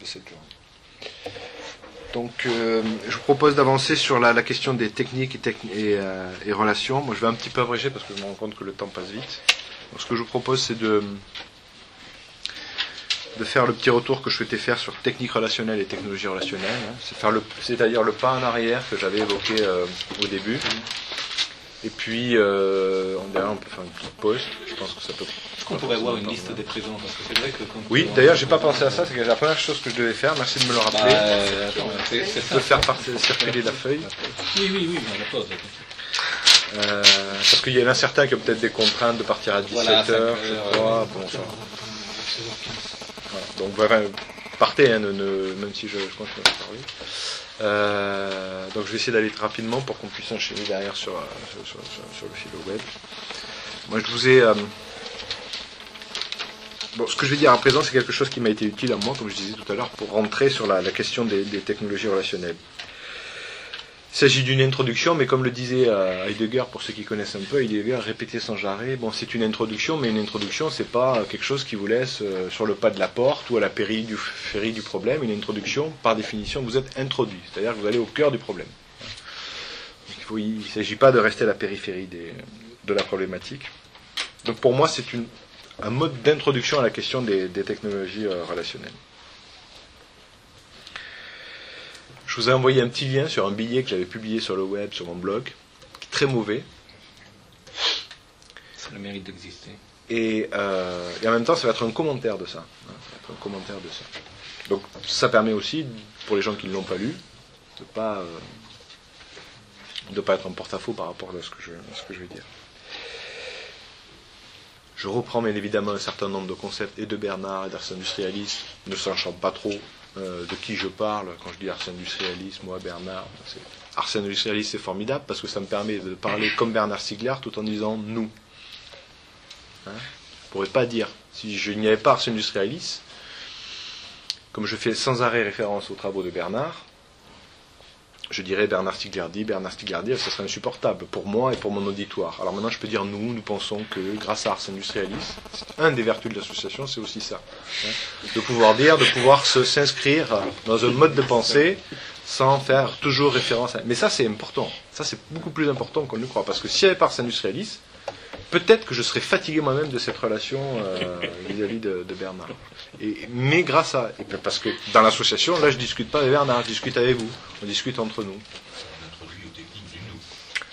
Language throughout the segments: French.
de cette journée. Donc, euh, je vous propose d'avancer sur la, question des techniques euh, et relations. Moi, je vais un petit peu abréger parce que je me rends compte que le temps passe vite. Donc, ce que je vous propose, c'est de, de faire le petit retour que je souhaitais faire sur technique relationnelle et technologie relationnelle. hein. C'est-à-dire le pas en arrière que j'avais évoqué euh, au début. Et puis, euh, en derrière, on peut faire une petite pause. Je pense que ça peut. Est-ce qu'on pourrait voir une liste des présents Parce que c'est vrai que quand Oui, d'ailleurs, j'ai pas pensé à ça. C'est la première chose que je devais faire. Merci de me le Bah, rappeler. euh, ça. de faire partir- circuler la feuille. Oui, oui, oui, on la pose. Euh, parce qu'il y en a certains qui ont peut-être des contraintes de partir à 17h, Voilà, je heures, crois. Bon, ça. Voilà. Donc voilà, partez, hein, ne- ne- même si je, je continue à parler. Euh, donc je vais essayer d'aller rapidement pour qu'on puisse enchaîner derrière sur, euh, sur, le fil web. Moi je vous ai... euh, Bon, ce que je vais dire à présent, c'est quelque chose qui m'a été utile à moi, comme je disais tout à l'heure, pour rentrer sur la, question des technologies relationnelles. Il s'agit d'une introduction, mais comme le disait euh, Heidegger, pour ceux qui connaissent un peu, Heidegger répétait sans arrêt, bon, c'est une introduction, mais une introduction, c'est pas euh, quelque chose qui vous laisse euh, sur le pas de la porte ou à la pérille du, problème. Une introduction, par définition, vous êtes introduit, c'est-à-dire que vous allez au cœur du problème. Il ne s'agit pas de rester à la périphérie de la problématique. Donc pour moi, c'est un mode d'introduction à la question des, technologies relationnelles. Je vous ai envoyé un petit lien sur un billet que j'avais publié sur le web, sur mon blog, qui est très mauvais. Ça a le mérite d'exister. Et, euh, et en même temps, ça va être un commentaire de ça. hein, ça va être un commentaire de ça. Donc, ça permet aussi, pour les gens qui ne l'ont pas lu, de pas euh, de pas être en porte-à-faux par rapport à ce que je, à ce que je vais dire. Je reprends bien évidemment un certain nombre de concepts et de Bernard et d'Ars Industrialis, ne sachant pas trop euh, de qui je parle. Quand je dis Ars Industrialis, moi, Bernard, c'est- Ars Industrialis, c'est formidable parce que ça me permet de parler comme Bernard Stiegler tout en disant nous. Hein je ne pourrais pas dire, si je n'y avais pas Ars Industrialis, comme je fais sans arrêt référence aux travaux de Bernard, je dirais Bernard Stiegler dit, Bernard Stiegler dit, ça serait insupportable pour moi et pour mon auditoire. Alors maintenant, je peux dire nous, nous pensons que grâce à Ars Industrialis, un des vertus de l'association, c'est aussi ça. hein, de pouvoir dire, de pouvoir s'inscrire dans un mode de pensée sans faire toujours référence à... Mais ça, c'est important. Ça, c'est beaucoup plus important qu'on ne le croit. Parce que si n'y avait pas Ars Industrialis, peut-être que je serais fatigué moi-même de cette relation euh, vis-à-vis de, de Bernard. Et, mais grâce à... parce que dans l'association, là, je discute pas avec Bernard, je discute avec vous. On discute entre nous.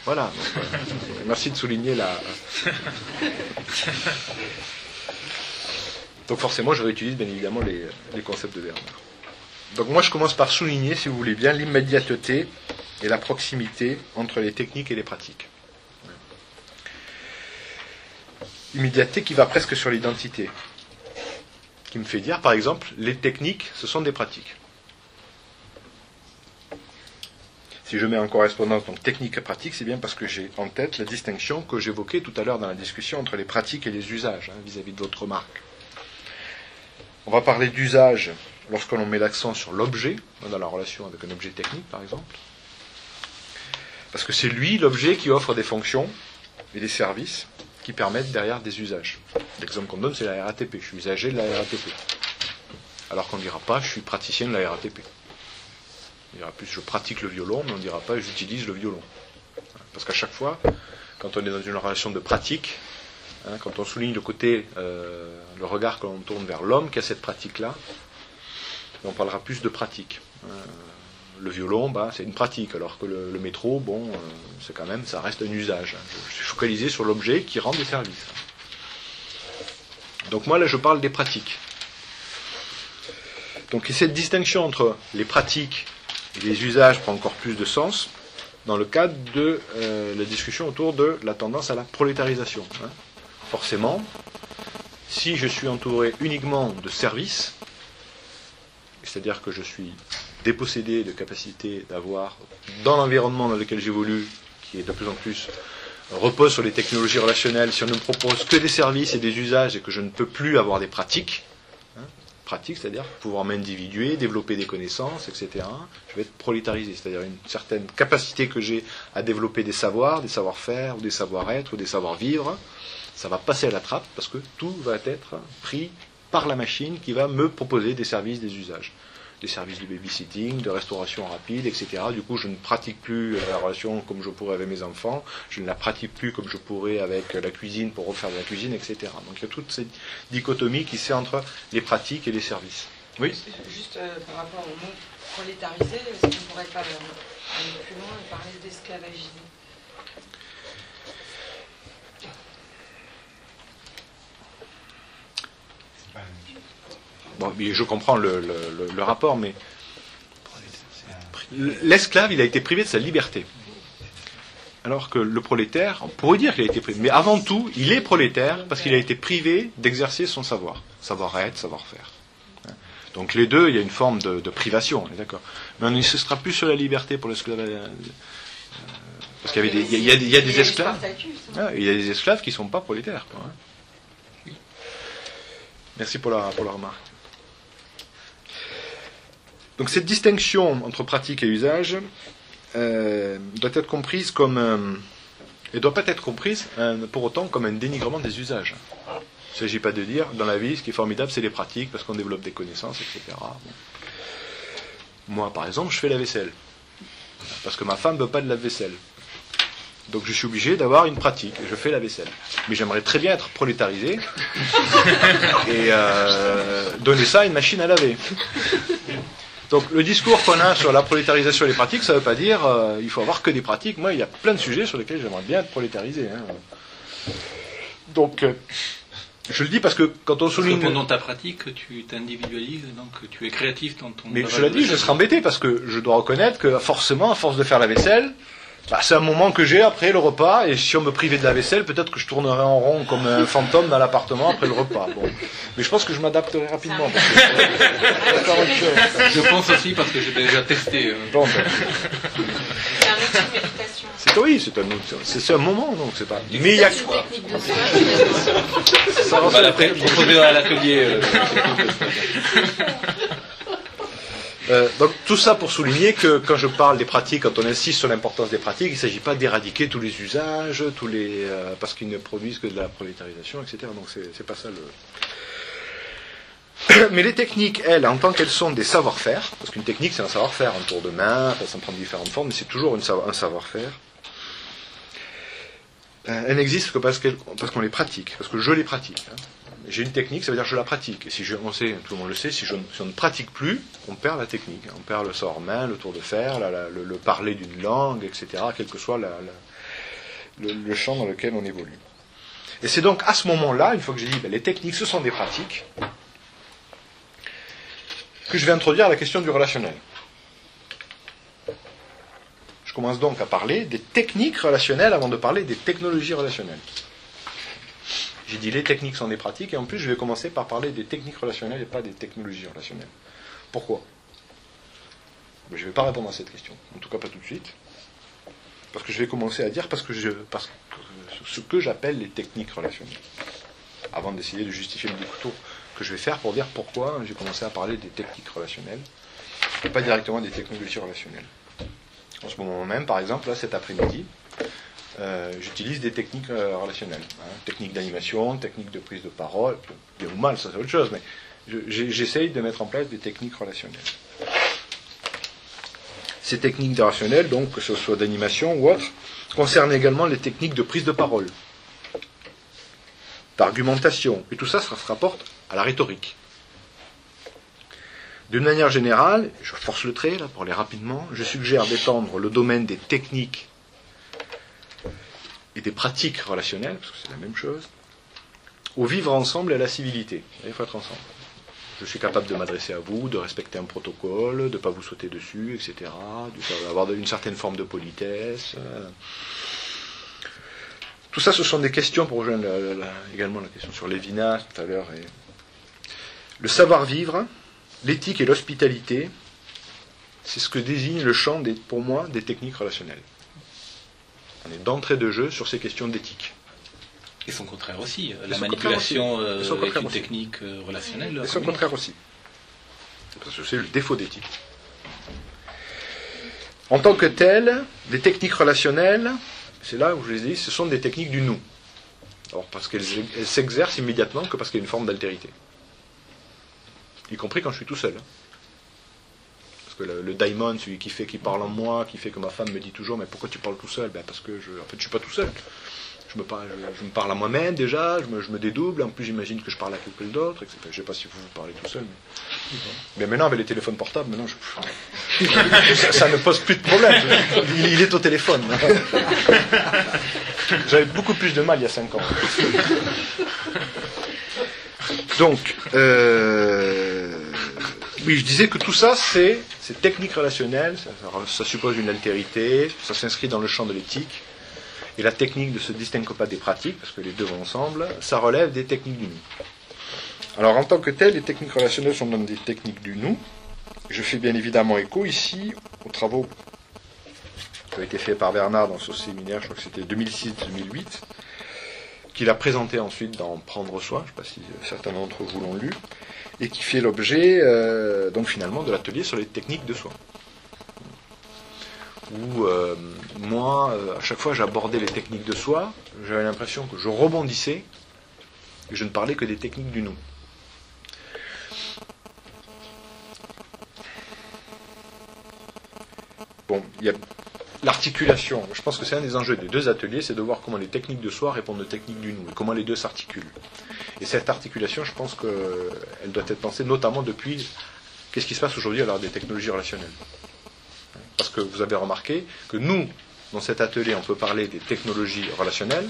Voilà. Donc, euh, merci de souligner la... Donc forcément, je réutilise bien évidemment les, les concepts de Bernard. Donc moi, je commence par souligner, si vous voulez bien, l'immédiateté et la proximité entre les techniques et les pratiques. Immédiateté qui va presque sur l'identité. Qui me fait dire, par exemple, les techniques, ce sont des pratiques. Si je mets en correspondance donc technique et pratique, c'est bien parce que j'ai en tête la distinction que j'évoquais tout à l'heure dans la discussion entre les pratiques et les usages hein, vis-à-vis de votre remarque. On va parler d'usage lorsque l'on met l'accent sur l'objet, hein, dans la relation avec un objet technique par exemple. Parce que c'est lui, l'objet, qui offre des fonctions et des services qui permettent derrière des usages. L'exemple qu'on donne, c'est la RATP. Je suis usager de la RATP. Alors qu'on ne dira pas, je suis praticien de la RATP. On dira plus, je pratique le violon, mais on ne dira pas, j'utilise le violon. Parce qu'à chaque fois, quand on est dans une relation de pratique, hein, quand on souligne le côté, euh, le regard que l'on tourne vers l'homme qui a cette pratique-là, on parlera plus de pratique. Euh, le violon, bah, c'est une pratique, alors que le, métro, bon, euh, c'est quand même, ça reste un usage. Je, suis focalisé sur l'objet qui rend des services. Donc moi, là, je parle des pratiques. Donc et cette distinction entre les pratiques et les usages prend encore plus de sens dans le cadre de euh, la discussion autour de la tendance à la prolétarisation. hein. Forcément, si je suis entouré uniquement de services, c'est-à-dire que je suis dépossédé de capacité d'avoir, dans l'environnement dans lequel j'évolue, qui est de plus en plus repose sur les technologies relationnelles, si on ne me propose que des services et des usages et que je ne peux plus avoir des pratiques, hein, pratiques, c'est-à-dire pouvoir m'individuer, développer des connaissances, etc., je vais être prolétarisé, c'est-à-dire une certaine capacité que j'ai à développer des savoirs, des savoir-faire, ou des savoir-être, ou des savoir-vivre, ça va passer à la trappe parce que tout va être pris par la machine qui va me proposer des services, des usages. Des services de babysitting, de restauration rapide, etc. Du coup, je ne pratique plus la relation comme je pourrais avec mes enfants, je ne la pratique plus comme je pourrais avec la cuisine pour refaire de la cuisine, etc. Donc il y a toute cette dichotomie qui se fait entre les pratiques et les services. Oui? Juste euh, par rapport au mot prolétarisé, est-ce qu'on ne pourrait pas aller plus loin et parler d'esclavagisme? Bon, je comprends le, le, le rapport, mais l'esclave, il a été privé de sa liberté. Alors que le prolétaire, on pourrait dire qu'il a été privé. Mais avant tout, il est prolétaire parce qu'il a été privé d'exercer son savoir. Savoir-être, savoir-faire. Donc les deux, il y a une forme de, de privation, on est d'accord. Mais on ne sera plus sur la liberté pour l'esclave. Euh, parce qu'il y, avait des, il y, a, il y a des esclaves. Ah, il y a des esclaves qui ne sont pas prolétaires. Quoi, hein. Merci pour la, remarque. Donc cette distinction entre pratique et usage euh, doit être comprise comme euh, et doit pas être comprise euh, pour autant comme un dénigrement des usages. Il ne s'agit pas de dire dans la vie ce qui est formidable c'est les pratiques parce qu'on développe des connaissances etc. Moi par exemple je fais la vaisselle parce que ma femme ne veut pas de la vaisselle. Donc je suis obligé d'avoir une pratique. Je fais la vaisselle. Mais j'aimerais très bien être prolétarisé et euh, donner ça à une machine à laver. Donc le discours qu'on a sur la prolétarisation des pratiques, ça ne veut pas dire euh, il faut avoir que des pratiques. Moi, il y a plein de sujets sur lesquels j'aimerais bien être prolétarisé. Hein. Donc euh, je le dis parce que quand on souligne. Parce que pendant ta pratique, tu t'individualises, donc tu es créatif dans ton. Mais je l'ai dit, je serais embêté parce que je dois reconnaître que forcément, à force de faire la vaisselle, bah, c'est un moment que j'ai après le repas, et si on me privait de la vaisselle, peut-être que je tournerais en rond comme un fantôme dans l'appartement après le repas. Bon. Mais je pense que je m'adapterai rapidement. Parce que... je pense aussi parce que j'ai déjà testé. Euh. Bon, ben. C'est un outil de méditation. C'est oui, c'est un. C'est un moment, donc c'est pas. Mais il y a quoi Ça va proposer dans l'atelier. Euh, euh, donc tout ça pour souligner que quand je parle des pratiques, quand on insiste sur l'importance des pratiques, il ne s'agit pas d'éradiquer tous les usages, tous les euh, parce qu'ils ne produisent que de la prolétarisation, etc. Donc c'est pas ça le. Mais les techniques, elles, en tant qu'elles sont des savoir-faire, parce qu'une technique c'est un savoir-faire, un tour de main, ça prend différentes formes, mais c'est toujours un savoir-faire. Euh, elles n'existent que parce qu'on les pratique, parce que je les pratique. Hein j'ai une technique, ça veut dire que je la pratique. Et si je, on sait, tout le monde le sait, si, je, on ne pratique plus, on perd la technique. On perd le sort main, le tour de fer, le, parler d'une langue, etc., quel que soit le, champ dans lequel on évolue. Et c'est donc à ce moment-là, une fois que j'ai dit ben, les techniques, ce sont des pratiques, que je vais introduire la question du relationnel. Je commence donc à parler des techniques relationnelles avant de parler des technologies relationnelles. J'ai dit les techniques sont des pratiques, et en plus je vais commencer par parler des techniques relationnelles et pas des technologies relationnelles. Pourquoi? Je ne vais pas répondre à cette question, en tout cas pas tout de suite. Parce que je vais commencer à dire parce que ce que j'appelle les techniques relationnelles. Avant d'essayer de justifier le découteau que je vais faire pour dire pourquoi j'ai commencé à parler des techniques relationnelles et pas directement des technologies relationnelles. En ce moment même, par exemple, là, cet après-midi, euh, j'utilise des techniques euh, relationnelles. Hein, techniques d'animation, techniques de prise de parole, bien ou mal, ça c'est autre chose, mais j'essaye de mettre en place des techniques relationnelles. Ces techniques relationnelles, donc que ce soit d'animation ou autre, concernent également les techniques de prise de parole, d'argumentation, et tout ça, ça se rapporte à la rhétorique. D'une manière générale, je force le trait là pour aller rapidement, je suggère d'étendre le domaine des techniques et des pratiques relationnelles, parce que c'est la même chose, au vivre ensemble et à la civilité. Il faut être ensemble. Je suis capable de m'adresser à vous, de respecter un protocole, de ne pas vous sauter dessus, etc., d'avoir une certaine forme de politesse. Euh. Tout ça, ce sont des questions, pour rejoindre également la question sur Lévinas tout à l'heure. Et... Le savoir-vivre, l'éthique et l'hospitalité, c'est ce que désigne le champ, pour moi, des techniques relationnelles. On est d'entrée de jeu sur ces questions d'éthique. Et son contraire aussi. La manipulation euh, est une technique euh, relationnelle. Et son contraire aussi. Parce que c'est le défaut d'éthique. En tant que tel, les techniques relationnelles, c'est là où je les dis, ce sont des techniques du nous. Alors, parce qu'elles s'exercent immédiatement que parce qu'il y a une forme d'altérité. y compris quand je suis tout seul. Que le, daimon, celui qui fait, qui parle en moi, qui fait que ma femme me dit toujours, mais pourquoi tu parles tout seul? Ben Parce que je, en fait, suis pas tout seul. Je me, parle, à moi-même déjà, je me, je me, dédouble, en plus j'imagine que je parle à quelqu'un d'autre, etc. Je ne sais pas si vous vous parlez tout seul. Mais, maintenant, avec les téléphones portables, maintenant, ça, ne pose plus de problème. Il, est au téléphone. J'avais beaucoup plus de mal il y a 5 ans. Donc, euh, oui, je disais que tout ça, c'est technique relationnelle, ça, suppose une altérité, ça s'inscrit dans le champ de l'éthique. Et la technique ne se distingue pas des pratiques, parce que les deux vont ensemble, ça relève des techniques du nous. Alors en tant que tel, les techniques relationnelles sont donc des techniques du nous. Je fais bien évidemment écho ici aux travaux qui ont été faits par Bernard dans ce séminaire, je crois que c'était 2006-2008, qu'il a présenté ensuite dans Prendre soin, je ne sais pas si certains d'entre vous l'ont lu, et qui fait l'objet euh, donc finalement de l'atelier sur les techniques de soins où euh, moi, euh, à chaque fois j'abordais les techniques de soi, j'avais l'impression que je rebondissais et je ne parlais que des techniques du nous. Bon, il y a l'articulation. Je pense que c'est un des enjeux des deux ateliers, c'est de voir comment les techniques de soi répondent aux techniques du nous comment les deux s'articulent. Et cette articulation, je pense qu'elle doit être pensée notamment depuis qu'est-ce qui se passe aujourd'hui à l'heure des technologies relationnelles. Parce que vous avez remarqué que nous, dans cet atelier, on peut parler des technologies relationnelles,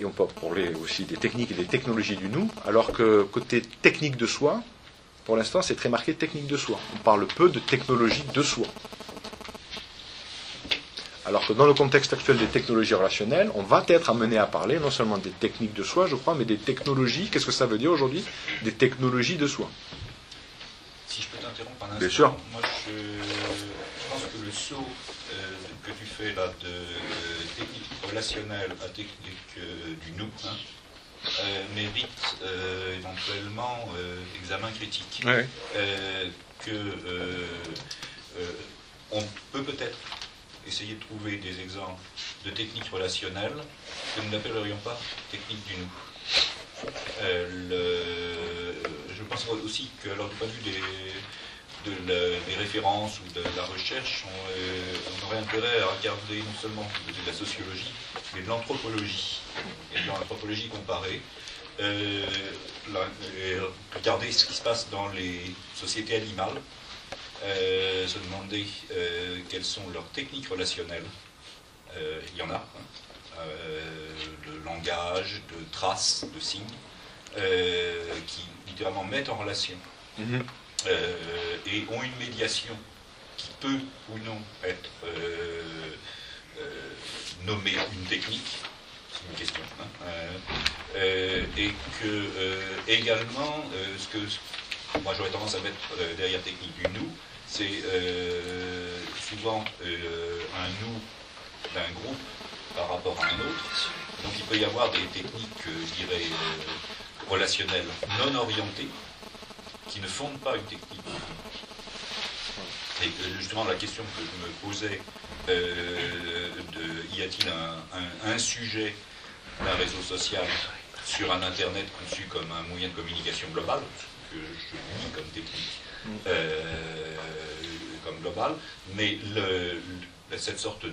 et on peut parler aussi des techniques et des technologies du nous, alors que côté technique de soi, pour l'instant, c'est très marqué technique de soi. On parle peu de technologie de soi. Alors que dans le contexte actuel des technologies relationnelles, on va être amené à parler non seulement des techniques de soi, je crois, mais des technologies. Qu'est-ce que ça veut dire aujourd'hui Des technologies de soi. Si je peux t'interrompre un instant. Bien sûr. Moi, je, pense que le saut euh, que tu fais là de technique relationnelle à technique euh, du nous hein, euh, mérite éventuellement examen critique. que on peut peut-être essayer de trouver des exemples de techniques relationnelles que nous n'appellerions pas techniques du nous. Le, je pense aussi que, alors, du point de vue des, références ou de la recherche, euh, on, aurait intérêt à regarder non seulement de la sociologie, mais de l'anthropologie, et de l'anthropologie comparée. Euh, regarder ce qui se passe dans les sociétés animales, euh, se demander quelles sont leurs techniques relationnelles. il y en a, hein. de langage, de traces, de signes, qui littéralement mettent en relation mhm. Euh, et ont une médiation qui peut ou non être euh, euh, nommée une technique, c'est une question, hein, et que également ce que moi j'aurais tendance à mettre derrière technique du nous, c'est souvent un nous d'un groupe par rapport à un autre. Donc il peut y avoir des techniques, je dirais, relationnels non orientés qui ne fondent pas une technique. Et justement, la question que je me posais, euh, de, y a-t-il un, sujet d'un réseau social sur un Internet conçu comme un moyen de communication global, que je dis comme technique, euh, comme global, mais cette sorte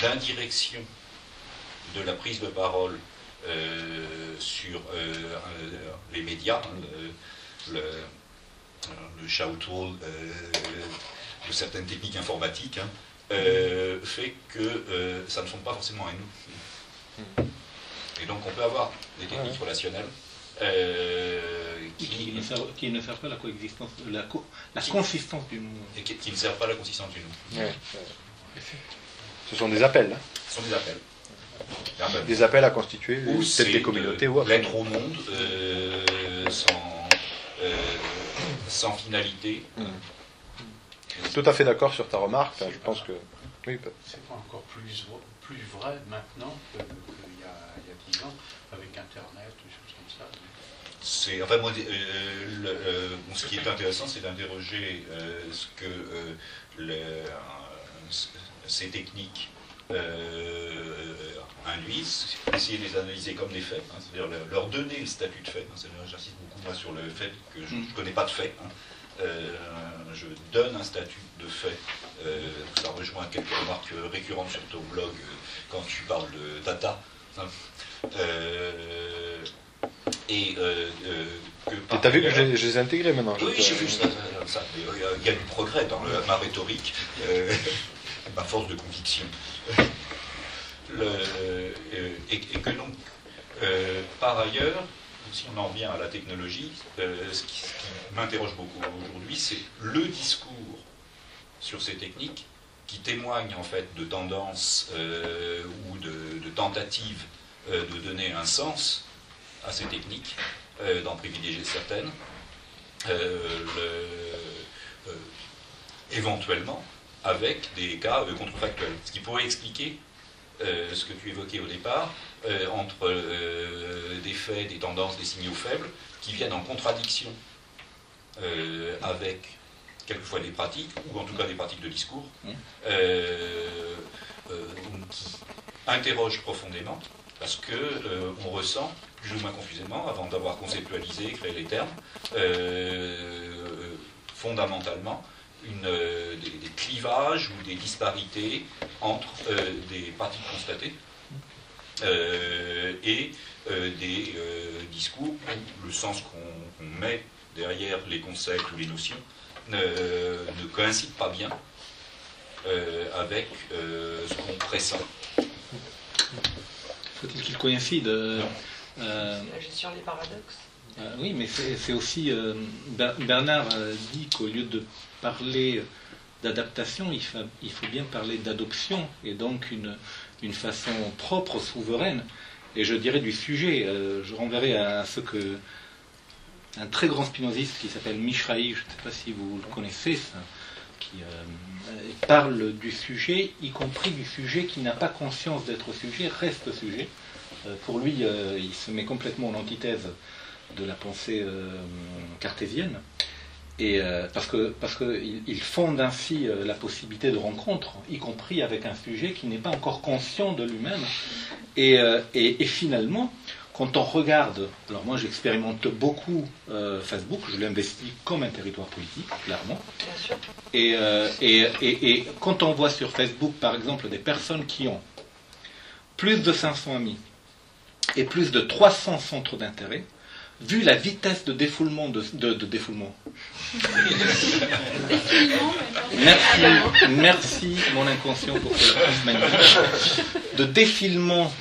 d'indirection de la prise de parole euh, sur euh, les médias, hein, le, le, shout de certaines techniques informatiques, hein, euh, fait que ça ne fonde pas forcément à nous. Et donc on peut avoir des techniques relationnelles qui, ne servent, qui, ne pas la coexistence, la, la consistance du nous. Et qui, ne servent pas la consistance du nous. Ce sont des appels. Hein. Ce sont des appels. Des appels à constituer ou des communautés ou L'être au monde euh, sans, euh, sans finalité. Tout à fait d'accord sur ta remarque. je pense que. Oui, c'est pas encore plus, plus vrai maintenant qu'il y, a 10 ans avec Internet, des choses comme ça. C'est, enfin, moi, euh, ce qui est intéressant, c'est d'interroger ce que ces techniques euh, induisent, essayer de les analyser comme des faits, hein, c'est-à-dire leur- donner le statut de fait. hein, c'est-à-dire, J'insiste beaucoup moi sur le fait que je ne connais pas de fait. hein. Euh, je donne un statut de fait. Euh, ça rejoint quelques remarques récurrentes sur ton blog euh, quand tu parles de data. hein. Euh, et euh, euh, que t'as vu que je, je les ai intégrés maintenant oui, j'ai vu ça. euh, Il y a du progrès dans le- ma rhétorique, euh, ma force de conviction. Euh, et, que donc, euh, par ailleurs, si on en revient à la technologie, euh, ce qui, m'interroge beaucoup aujourd'hui, c'est le discours sur ces techniques qui témoigne en fait de tendances ou de, tentatives de donner un sens à ces techniques, d'en privilégier certaines, le- éventuellement avec des cas euh, contrefactuels. Ce qui pourrait expliquer euh, ce que tu évoquais au départ, euh, entre euh, des faits, des tendances, des signaux faibles, qui viennent en contradiction avec quelquefois des pratiques, ou en tout cas des pratiques de discours, Mm. euh, euh, qui interrogent profondément, parce que on ressent, plus ou moins confusément, avant d'avoir conceptualisé, créé les termes, fondamentalement, une, clivages ou des disparités entre euh, des pratiques constatées euh, et euh, des euh, discours où le sens qu'on met derrière les concepts ou les notions ne, ne coïncide pas bien euh, avec euh, ce qu'on pressent. Faut-il qu'il coïncide euh, euh, La gestion des paradoxes. Euh, oui, mais c'est aussi. euh, Ber- Bernard dit qu'au lieu de parler d'adaptation, il, il faut bien parler d'adoption, et donc une, façon propre, souveraine, et je dirais du sujet. Euh, je renverrai à ce que. Un très grand spinoziste qui s'appelle Mishraï, je ne sais pas si vous le connaissez, ça, qui euh, parle du sujet, y compris du sujet qui n'a pas conscience d'être sujet, reste sujet. Euh, pour lui, il se met complètement en antithèse de la pensée cartésienne. Et euh, parce que parce que il, il fonde ainsi euh, la possibilité de rencontre, y compris avec un sujet qui n'est pas encore conscient de lui-même. Et, euh, et, et finalement, quand on regarde, alors moi j'expérimente beaucoup Facebook, je l'investis comme un territoire politique, clairement. Et, et quand on voit sur Facebook, par exemple, des personnes qui ont plus de 500 amis et plus de 300 centres d'intérêt, vu la vitesse de défoulement, de, de- de défoulement. Merci, merci mon inconscient pour ce magnifique. De défilement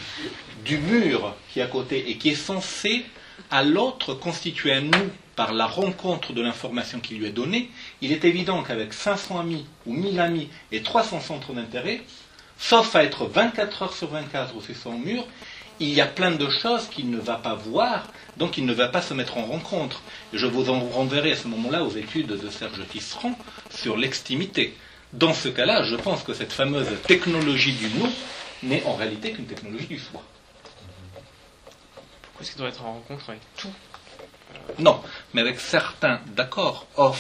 du mur qui est à côté et qui est censé à l'autre constituer un nous par la rencontre de l'information qui lui est donnée, il est évident qu'avec 500 amis ou 1000 amis et 300 centres d'intérêt, sauf à être 24 heures sur 24 sur son mur, il y a plein de choses qu'il ne va pas voir, donc il ne va pas se mettre en rencontre. Je vous en renverrai à ce moment-là aux études de Serge Tisserand sur l'extimité. Dans ce cas-là, je pense que cette fameuse technologie du nous n'est en réalité qu'une technologie du soi. Pourquoi est-ce qu'il doit être en rencontre avec tout? Non, mais avec certains, d'accord. Or,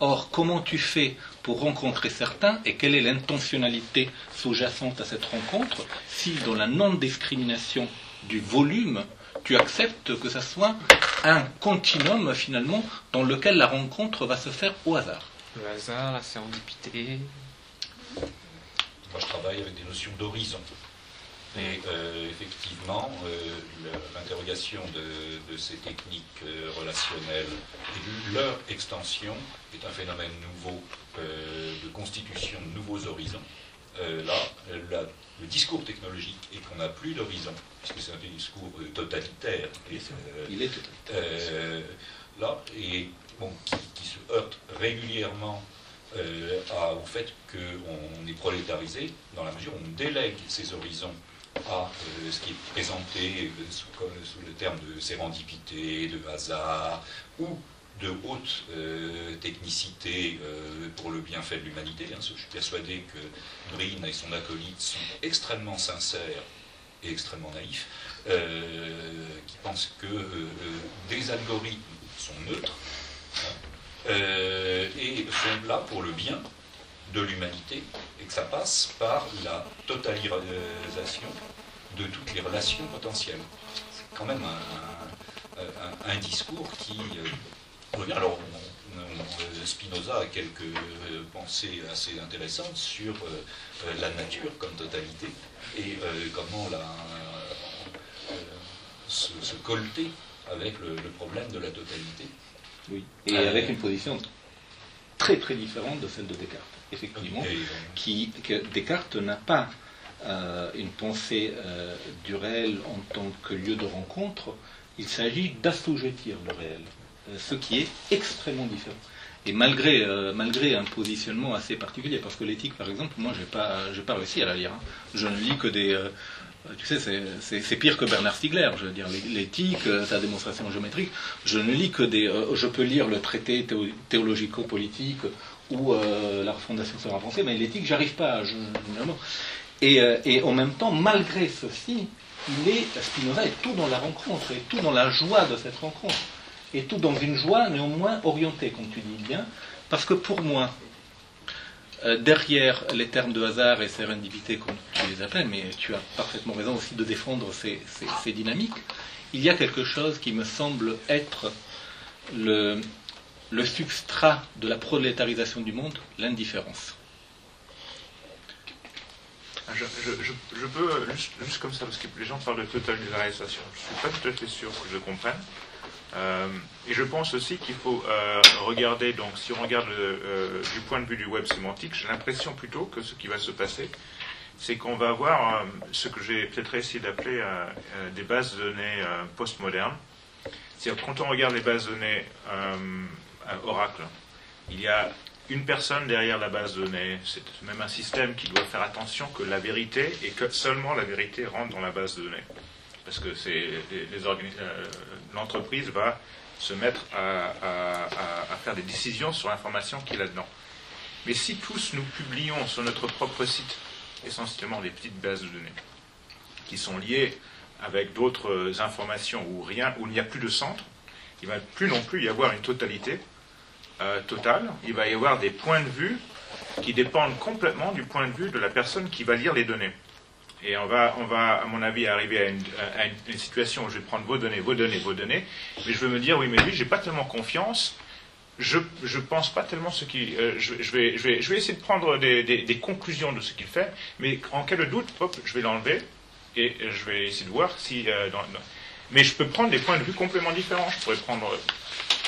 or, comment tu fais pour rencontrer certains et quelle est l'intentionnalité sous-jacente à cette rencontre si dans la non-discrimination du volume, tu acceptes que ça soit un continuum finalement dans lequel la rencontre va se faire au hasard? Le hasard, la sérendipité. Moi, je travaille avec des notions d'horizon. Et euh, effectivement, euh, l'interrogation de, de ces techniques euh, relationnelles et de leur extension est un phénomène nouveau de constitution de nouveaux horizons. Là, la- le discours technologique est qu'on n'a plus d'horizon, puisque c'est un discours totalitaire. Et, Il est euh, là, et bon, qui, qui se heurte régulièrement euh, à- au fait qu'on est prolétarisé, dans la mesure où on délègue ces horizons à euh, ce qui est présenté euh, sous, le terme de sérendipité, de hasard, ou de haute euh, technicité pour le bienfait de l'humanité. hein. Je suis persuadé que Brin et son acolyte sont extrêmement sincères et extrêmement naïfs, qui pensent que des algorithmes sont neutres hein, et sont là pour le bien de l'humanité et que ça passe par la totalisation de toutes les relations potentielles. C'est quand même un, discours qui euh, revient. Alors, on- Spinoza a quelques euh, pensées assez intéressantes sur euh, euh, la nature comme totalité et euh, comment la, euh, se, se colter avec le, le problème de la totalité. Oui. Et Euh, avec une position très très différente de celle de Descartes, effectivement. Qui, que Descartes n'a pas euh, une pensée euh, du réel en tant que lieu de rencontre, il s'agit d'assujettir le réel, euh, ce qui est extrêmement différent. Et malgré, malgré un positionnement assez particulier, parce que l'éthique, par exemple, moi, j'ai pas, j'ai pas réussi à la lire. hein. Je ne lis que des, tu sais, c'est- pire que Bernard Stiegler. Je veux dire, l'é- l'éthique, euh, sa démonstration géométrique. Je ne lis que des. euh, je peux lire le traité théo- théologico-politique ou euh, la refondation sur la pensée, mais l'éthique, j'arrive pas. Je. Et, euh, et en même temps, malgré ceci, il est, Spinoza est tout dans la rencontre, et tout dans la joie de cette rencontre, et tout dans une joie néanmoins orientée, comme tu dis bien, parce que pour moi, euh, derrière les termes de hasard et sérendipité, comme tu les appelles, mais tu as parfaitement raison aussi de défendre ces, dynamiques, il y a quelque chose qui me semble être le, substrat de la prolétarisation du monde, l'indifférence. Je, je- peux, juste, juste comme ça, parce que les gens parlent de totalisation. Je ne suis pas tout à fait sûr que je comprenne. Euh, et je pense aussi qu'il faut euh, regarder, donc si on regarde euh, du point de vue du web sémantique, j'ai l'impression plutôt que ce qui va se passer, c'est qu'on va avoir ce que j'ai peut-être essayé d'appeler des bases de données postmodernes. C'est-à-dire quand on regarde les bases de données Oracle, il y a une personne derrière la base de données. C'est même un système qui doit faire attention que la vérité et que seulement la vérité rentre dans la base de données. Parce que organi- euh, l'entreprise va se mettre à, faire des décisions sur l'information qui est là-dedans. Mais si tous nous publions sur notre propre site essentiellement des petites bases de données qui sont liées avec d'autres informations où rien, où il n'y a plus de centre, il ne va plus non plus y avoir une totalité euh, totale. Il va y avoir des points de vue qui dépendent complètement du point de vue de la personne qui va lire les données. Et on va, on va, à mon avis, arriver à une, situation où je vais prendre vos données, vos données, vos données, mais je vais me dire, oui, mais lui, j'ai pas tellement confiance, je ne pense pas tellement ce qu'il. euh, je, je vais, je, vais, je vais essayer de prendre des, des- conclusions de ce qu'il fait, mais en cas de doute, hop, je vais l'enlever et je vais essayer de voir si. euh, Mais je peux prendre des points de vue complètement différents. Je pourrais prendre.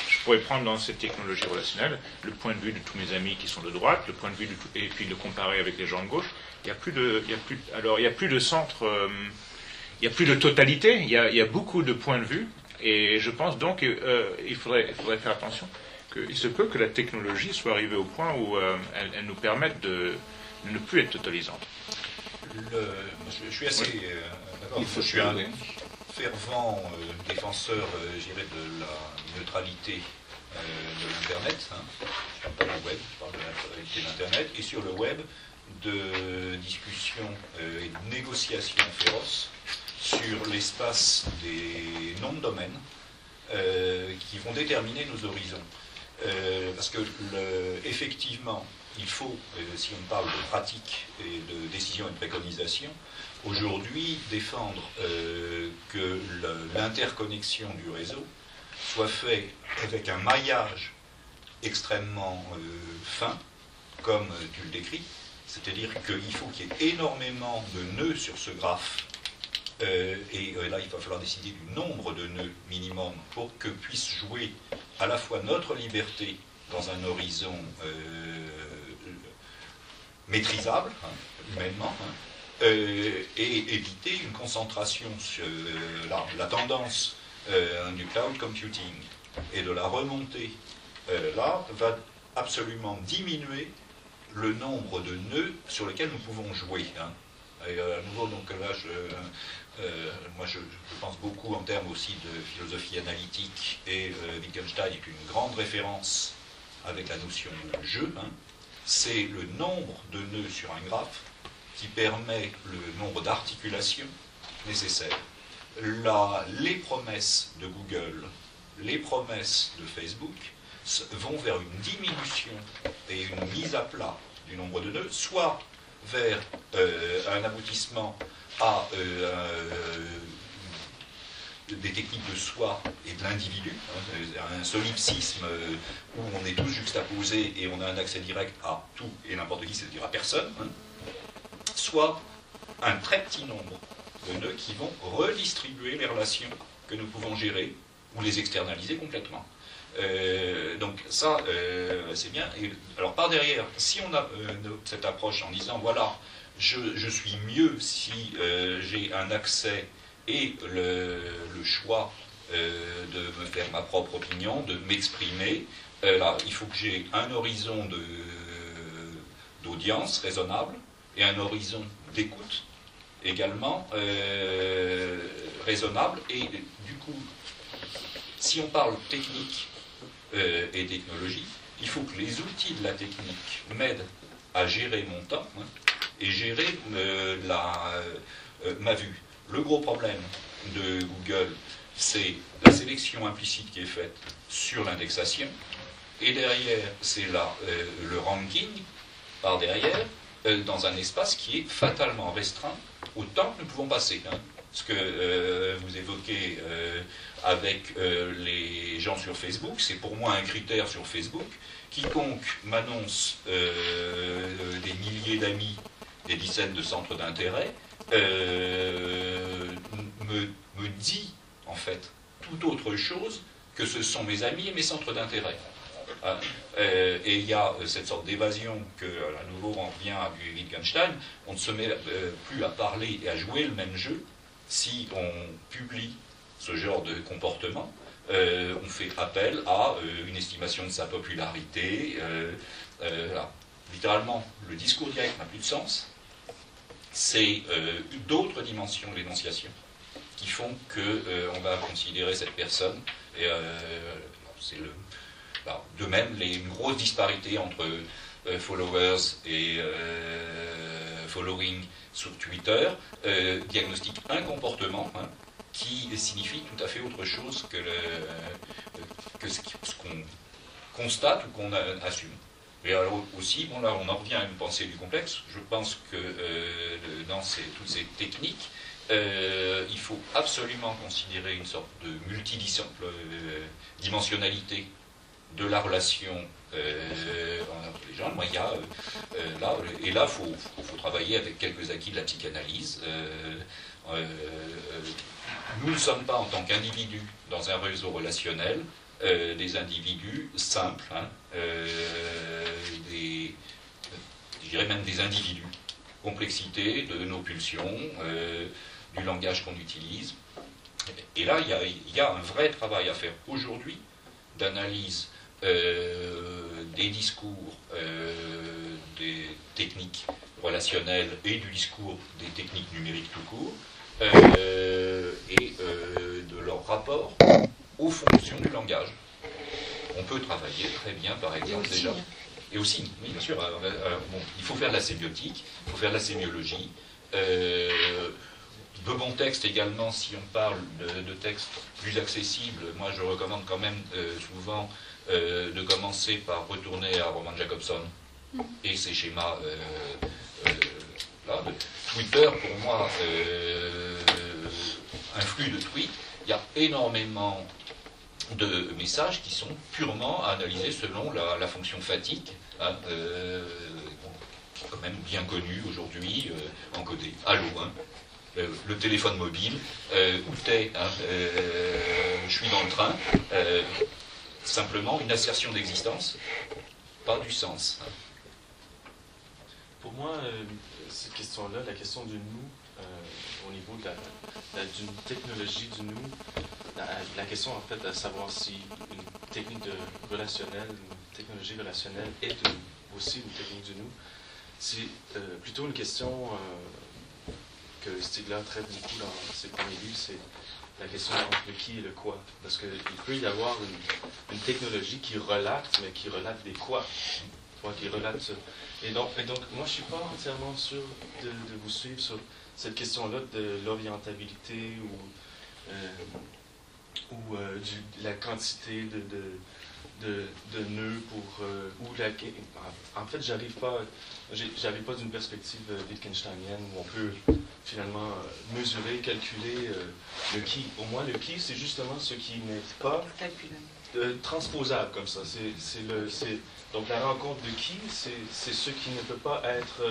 Je pourrais prendre dans cette technologie relationnelle le point de vue de tous mes amis qui sont de droite, le point de vue et puis le comparer avec les gens de gauche. Il y a plus de, il y a plus, alors il y a plus de centre, euh, il y a plus de totalité. Il y a, il y a beaucoup de points de vue, et je pense donc euh, il faudrait, il faudrait faire attention. que- Il se peut que la technologie soit arrivée au point où euh, elle, elle nous permette de ne plus être totalisante. Le- je, je suis assez euh, d'accord. Il faut Je suis un fervent défenseur, je dirais, de la neutralité de l'Internet. hein. Je ne parle pas du web, je parle de la neutralité de l'Internet. Et sur le web, de discussions euh, et de négociations féroces sur l'espace des noms de domaines euh, qui vont déterminer nos horizons. Euh, parce que, effectivement, il faut, si on parle de pratique et de décision et de préconisation, aujourd'hui défendre que l'interconnexion du réseau soit faite avec un maillage extrêmement fin, comme tu le décris, c'est-à-dire qu'il faut qu'il y ait énormément de nœuds sur ce graphe euh, et euh, là, il va falloir décider du nombre de nœuds minimum pour que puisse jouer à la fois notre liberté dans un horizon euh, maîtrisable, hein, humainement, hein, et éviter une concentration sur la, la tendance du cloud computing. Et de la remontée là va absolument diminuer le nombre de nœuds sur lesquels nous pouvons jouer. hein. Euh, à nouveau, donc là, je, euh, moi, je, pense beaucoup en termes aussi de philosophie analytique, et euh, Wittgenstein est une grande référence avec la notion de jeu. hein. C'est le nombre de nœuds sur un graphe qui permet le nombre d'articulations nécessaires. La- les promesses de Google, les promesses de Facebook vont vers une diminution et une mise à plat du nombre de nœuds, soit vers euh, un aboutissement à euh, des techniques de soi et de l'individu, hein, un solipsisme euh, où on est tous juxtaposés et on a un accès direct à tout et n'importe qui, c'est-à-dire à personne, hein, soit un très petit nombre de nœuds qui vont redistribuer les relations que nous pouvons gérer ou les externaliser complètement. Euh, donc ça, euh, c'est bien. Alors par derrière, si on a euh, cette approche en disant, voilà, je, suis mieux si j'ai un accès et le, choix de me faire ma propre opinion, de m'exprimer, là, il faut que j'ai un horizon d'audience raisonnable et un horizon d'écoute également raisonnable. Et du coup, si on parle technique euh, et technologie, il faut que les outils de la technique m'aident à gérer mon temps hein, et gérer euh, euh, ma vue. Le gros problème de Google, c'est la sélection implicite qui est faite sur l'indexation, et derrière, c'est là le ranking par derrière, dans un espace qui est fatalement restreint au temps que nous pouvons passer. hein. Ce que euh, vous évoquez euh, avec euh, les gens sur Facebook, c'est pour moi un critère sur Facebook. Quiconque m'annonce des milliers d'amis, des dizaines de centres d'intérêt, me, dit en fait tout autre chose que ce sont mes amis et mes centres d'intérêt. Euh, et il y a cette sorte d'évasion que, à nouveau, on revient à du Wittgenstein. On ne se met plus à parler et à jouer le même jeu si on publie ce genre de comportement. Euh, on fait appel à euh, une estimation de sa popularité. euh. Littéralement, le discours direct n'a plus de sens. C'est d'autres dimensions de l'énonciation qui font que euh, on va considérer cette personne. Alors, de même, les, une grosse disparité entre followers et following sur Twitter euh, diagnostique un comportement hein, qui signifie tout à fait autre chose que, euh, ce qu'on constate ou qu'on assume. Et alors aussi, bon là on en revient à une pensée du complexe, je pense que euh, dans toutes ces techniques, euh, il faut absolument considérer une sorte de multidimensionnalité de la relation entre les gens. Moi, il y a, euh, euh, là, et là, il faut, travailler avec quelques acquis de la psychanalyse. Euh, euh, nous ne sommes pas, en tant qu'individus, dans un réseau relationnel, euh, des individus simples, hein, euh, des, je dirais même des individus. Complexité de nos pulsions, euh, du langage qu'on utilise. Et là, il y, a, un vrai travail à faire aujourd'hui d'analyse euh, des discours, euh, des techniques relationnelles et du discours des techniques numériques tout court, euh, et euh, de leur rapport aux fonctions du langage. On peut travailler très bien, par exemple, déjà. Et aussi, oui, bien sûr, euh, euh, bon, il faut faire de la sémiotique, il faut faire de la sémiologie. Euh, de bons textes également, si on parle de, de textes plus accessibles, moi je recommande quand même euh, souvent euh, de commencer par retourner à Roman Jacobson et ses schémas. euh, euh, là, de- Twitter, pour moi, un flux de tweets, il y a énormément de messages qui sont purement analysés selon la, la fonction fatigue, hein, euh, bon, qui est quand même bien connue aujourd'hui, euh, encodée. Allô, hein, euh, le téléphone mobile, où t'es, hein, je suis dans le train, simplement une assertion d'existence, pas du sens. Pour moi, euh, cette question-là, la question du nous, euh, au niveau d'une technologie du nous, la, question en fait de savoir si une technique relationnelle, une technologie relationnelle est aussi une technique du nous, c'est euh, plutôt une question euh, que Stigler traite beaucoup dans ses premiers livres, c'est la question entre le qui et le quoi. Parce qu'il peut y avoir une, technologie qui relate, mais qui relate des quoi. Qui relate. Et donc, et donc, moi, je suis pas entièrement sûr de, vous suivre sur cette question-là de l'orientabilité ou, euh, ou euh, du- la quantité de, de, de nœuds pour euh, où la en fait j'arrive pas j'arrive pas d'une perspective euh, wittgensteinienne où on peut finalement euh, mesurer calculer le qui pour moi le qui c'est justement ce qui n'est pas transposable comme ça. C'est, le, donc la rencontre de qui, c'est, ce qui ne peut pas être,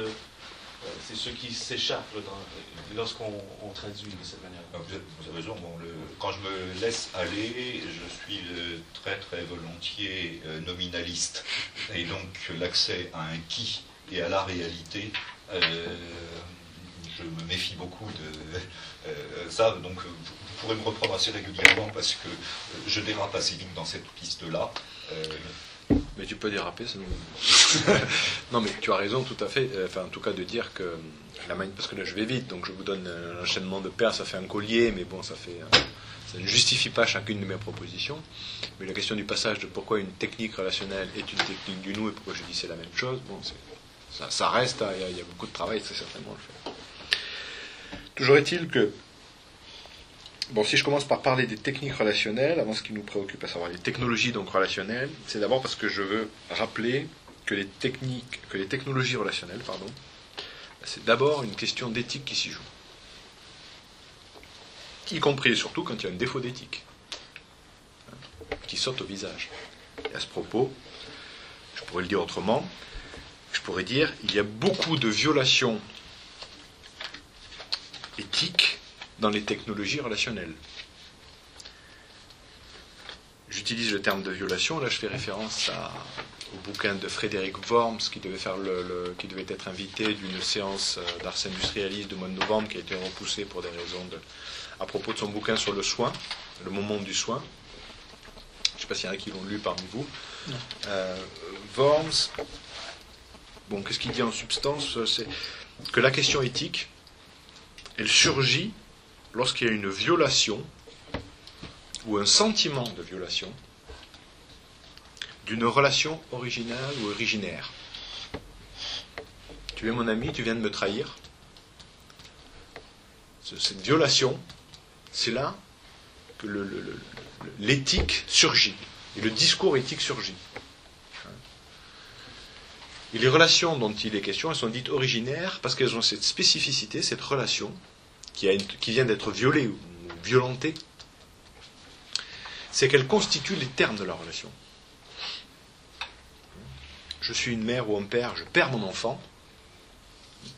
c'est ce qui s'échappe là, dans- lorsqu'on on traduit de cette manière. Ah, Vous avez, raison. Quand je me laisse aller, je suis euh, très très volontiers euh, nominaliste. Et donc l'accès à un qui et à la réalité, euh, je me méfie beaucoup de euh, ça. Donc vous, pourrez me reprendre assez régulièrement parce que euh, je dérape assez vite dans cette piste-là. Euh, Mais tu peux déraper, nous... non, mais tu as raison, tout à fait. Euh, Enfin, en tout cas, de dire que la mani- parce que là, je vais vite, donc je vous donne un enchaînement de paires, ça fait un collier, mais bon, ça fait, euh, ne justifie pas chacune de mes propositions. Mais la question du passage de pourquoi une technique relationnelle est une technique du nous et pourquoi je dis c'est la même chose, bon, ça, reste, hein, il y, a- il y a beaucoup de travail, c'est certainement le fait. Toujours est-il que Bon, si je commence par parler des techniques relationnelles, avant ce qui nous préoccupe, à savoir les technologies donc relationnelles, c'est d'abord parce que je veux rappeler que les techniques, que les technologies relationnelles, pardon, c'est d'abord une question d'éthique qui s'y joue, y compris et surtout quand il y a un défaut d'éthique hein, qui saute au visage. Et à ce propos, je pourrais le dire autrement, je pourrais dire il y a beaucoup de violations éthiques dans les technologies relationnelles. J'utilise le terme de violation, là je fais référence à- au bouquin de Frédéric Worms qui devait, faire le, le- qui devait être invité d'une séance euh, d'Ars Industrialis du mois de novembre qui a été repoussée pour des raisons de, à propos de son bouquin sur le soin, le moment du soin. Je ne sais pas s'il y en a qui l'ont lu parmi vous. Euh, Worms, bon, qu'est-ce qu'il dit en substance? C'est que la question éthique, elle surgit lorsqu'il y a une violation ou un sentiment de violation d'une relation originale ou originaire. Tu es mon ami, tu viens de me trahir. Ce- Cette violation, c'est là que l'éthique surgit et le discours éthique surgit. Et les relations dont il est question, elles sont dites originaires parce qu'elles ont cette spécificité, cette relation qui, vient d'être violée ou violentée, c'est qu'elle constitue les termes de la relation. Je suis une mère ou un père, je perds mon enfant.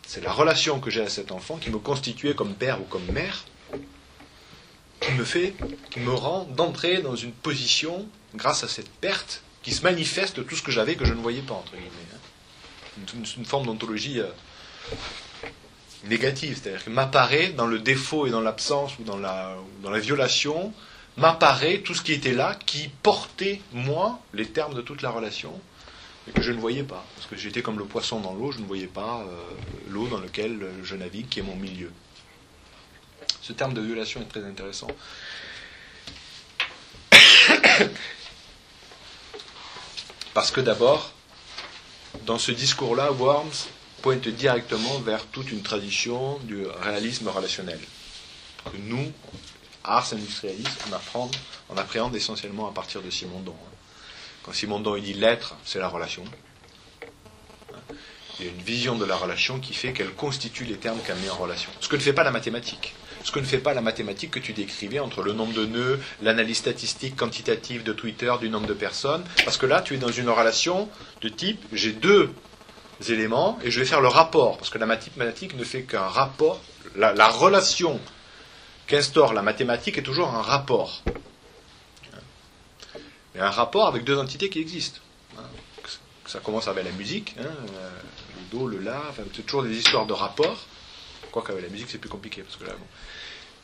C'est la relation que j'ai à cet enfant qui me constituait comme père ou comme mère, qui me fait, qui me rend d'entrer dans une position, grâce à cette perte, qui se manifeste tout ce que j'avais que je ne voyais pas, entre guillemets. hein. Une, une- une forme d'ontologie euh, négative, c'est-à-dire que m'apparaît dans le défaut et dans l'absence ou dans la, dans la violation, m'apparaît tout ce qui était là, qui portait, moi, les termes de toute la relation, et que je ne voyais pas. Parce que j'étais comme le poisson dans l'eau, je ne voyais pas euh, l'eau dans laquelle je navigue, qui est mon milieu. Ce terme de violation est très intéressant. Parce que d'abord, dans ce discours-là, Worms pointe directement vers toute une tradition du réalisme relationnel. Que nous, Ars Industrialis, on, apprend, appréhende essentiellement à partir de Simondon. Quand Simondon il dit l'être, c'est la relation. Il y a une vision de la relation qui fait qu'elle constitue les termes qu'elle met en relation. Ce que ne fait pas la mathématique. Ce que ne fait pas la mathématique que tu décrivais entre le nombre de nœuds, l'analyse statistique quantitative de Twitter, du nombre de personnes. Parce que là, tu es dans une relation de type, j'ai deux éléments et je vais faire le rapport. Parce que la mathématique ne fait qu'un rapport. La, la relation qu'instaure la mathématique est toujours un rapport. Mais un rapport avec deux entités qui existent. Ça commence avec la musique, hein, le do, le la, c'est toujours des histoires de rapport. Quoique avec la musique c'est plus compliqué. Parce que là.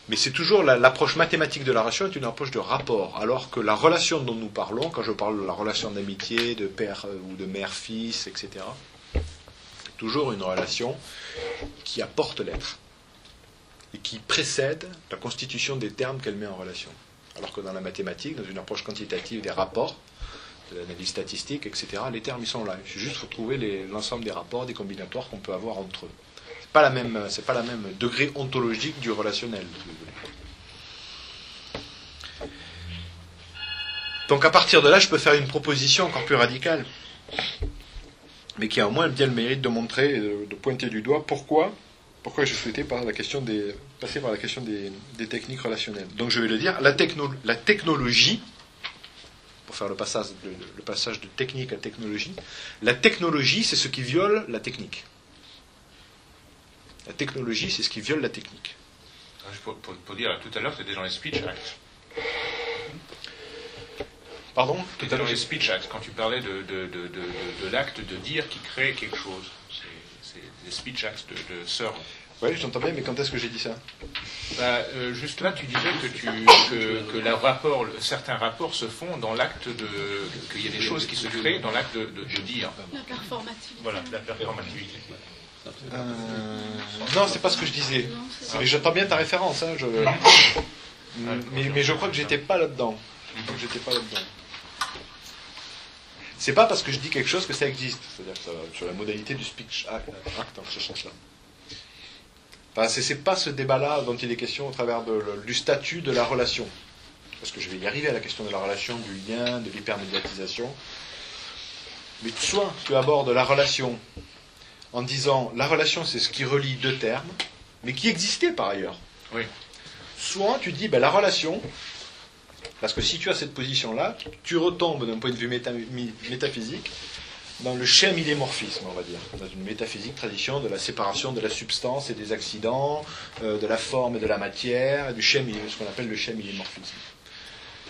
Mais c'est toujours la- l'approche mathématique de la relation est une approche de rapport. Alors que la relation dont nous parlons, quand je parle de la relation d'amitié, de père euh, ou de mère-fils, etc., toujours une relation qui apporte l'être et qui précède la constitution des termes qu'elle met en relation. Alors que dans la mathématique, dans une approche quantitative des rapports, de l'analyse statistique, etc., les termes ils sont là. Il faut juste retrouver l'ensemble des rapports, des combinatoires qu'on peut avoir entre eux. C'est pas la même, pas la même degré ontologique du relationnel. Donc à partir de là, je peux faire une proposition encore plus radicale, mais qui a au moins bien le mérite de montrer, et de, pointer du doigt pourquoi, pourquoi question des, passer par la question des, techniques relationnelles. Donc je vais le dire, la, techno- la technologie, pour faire le passage, de technique à technologie, la technologie, c'est ce qui viole la technique. La technologie, c'est ce qui viole la technique. Pour, pour- dire, tout à l'heure, tu étais dans les speech acts. Pardon Tu étais dans les speech acts, quand tu parlais de, de, de, de, de- de l'acte de dire qui crée quelque chose. C'est des speech acts de, de Searle. Oui, j'entends bien, mais quand est-ce que j'ai dit ça? Bah, euh, juste là, tu disais que, tu, que, que la rapport, certains rapports se font dans l'acte de. qu'il y a des choses qui se créent dans l'acte de, de- de dire. La performativité. Voilà, la performativité. Euh, Non, c'est pas ce que je disais. Mais j'entends bien ta référence. Hein, je... mais, mais je crois que j'étais pas là-dedans. Je crois que j'étais pas là-dedans. C'est pas parce que je dis quelque chose que ça existe. C'est-à-dire que ça va sur la modalité du speech act, act en ce sens-là. Enfin, c'est, c'est pas ce débat-là dont il est question au travers de- le- du statut de la relation. Parce que je vais y arriver à la question de la relation, du lien, de l'hypermédiatisation. Mais soit tu abordes la relation en disant la relation c'est ce qui relie deux termes, mais qui existait par ailleurs. Oui. Soit tu dis ben, la relation, parce que si tu as cette position-là, tu retombes d'un point de vue métaphysique dans le schémilémorphisme, on va dire, dans une métaphysique tradition de la séparation de la substance et des accidents, euh, de la forme et de la matière, du schémi, ce qu'on appelle le schémilémorphisme.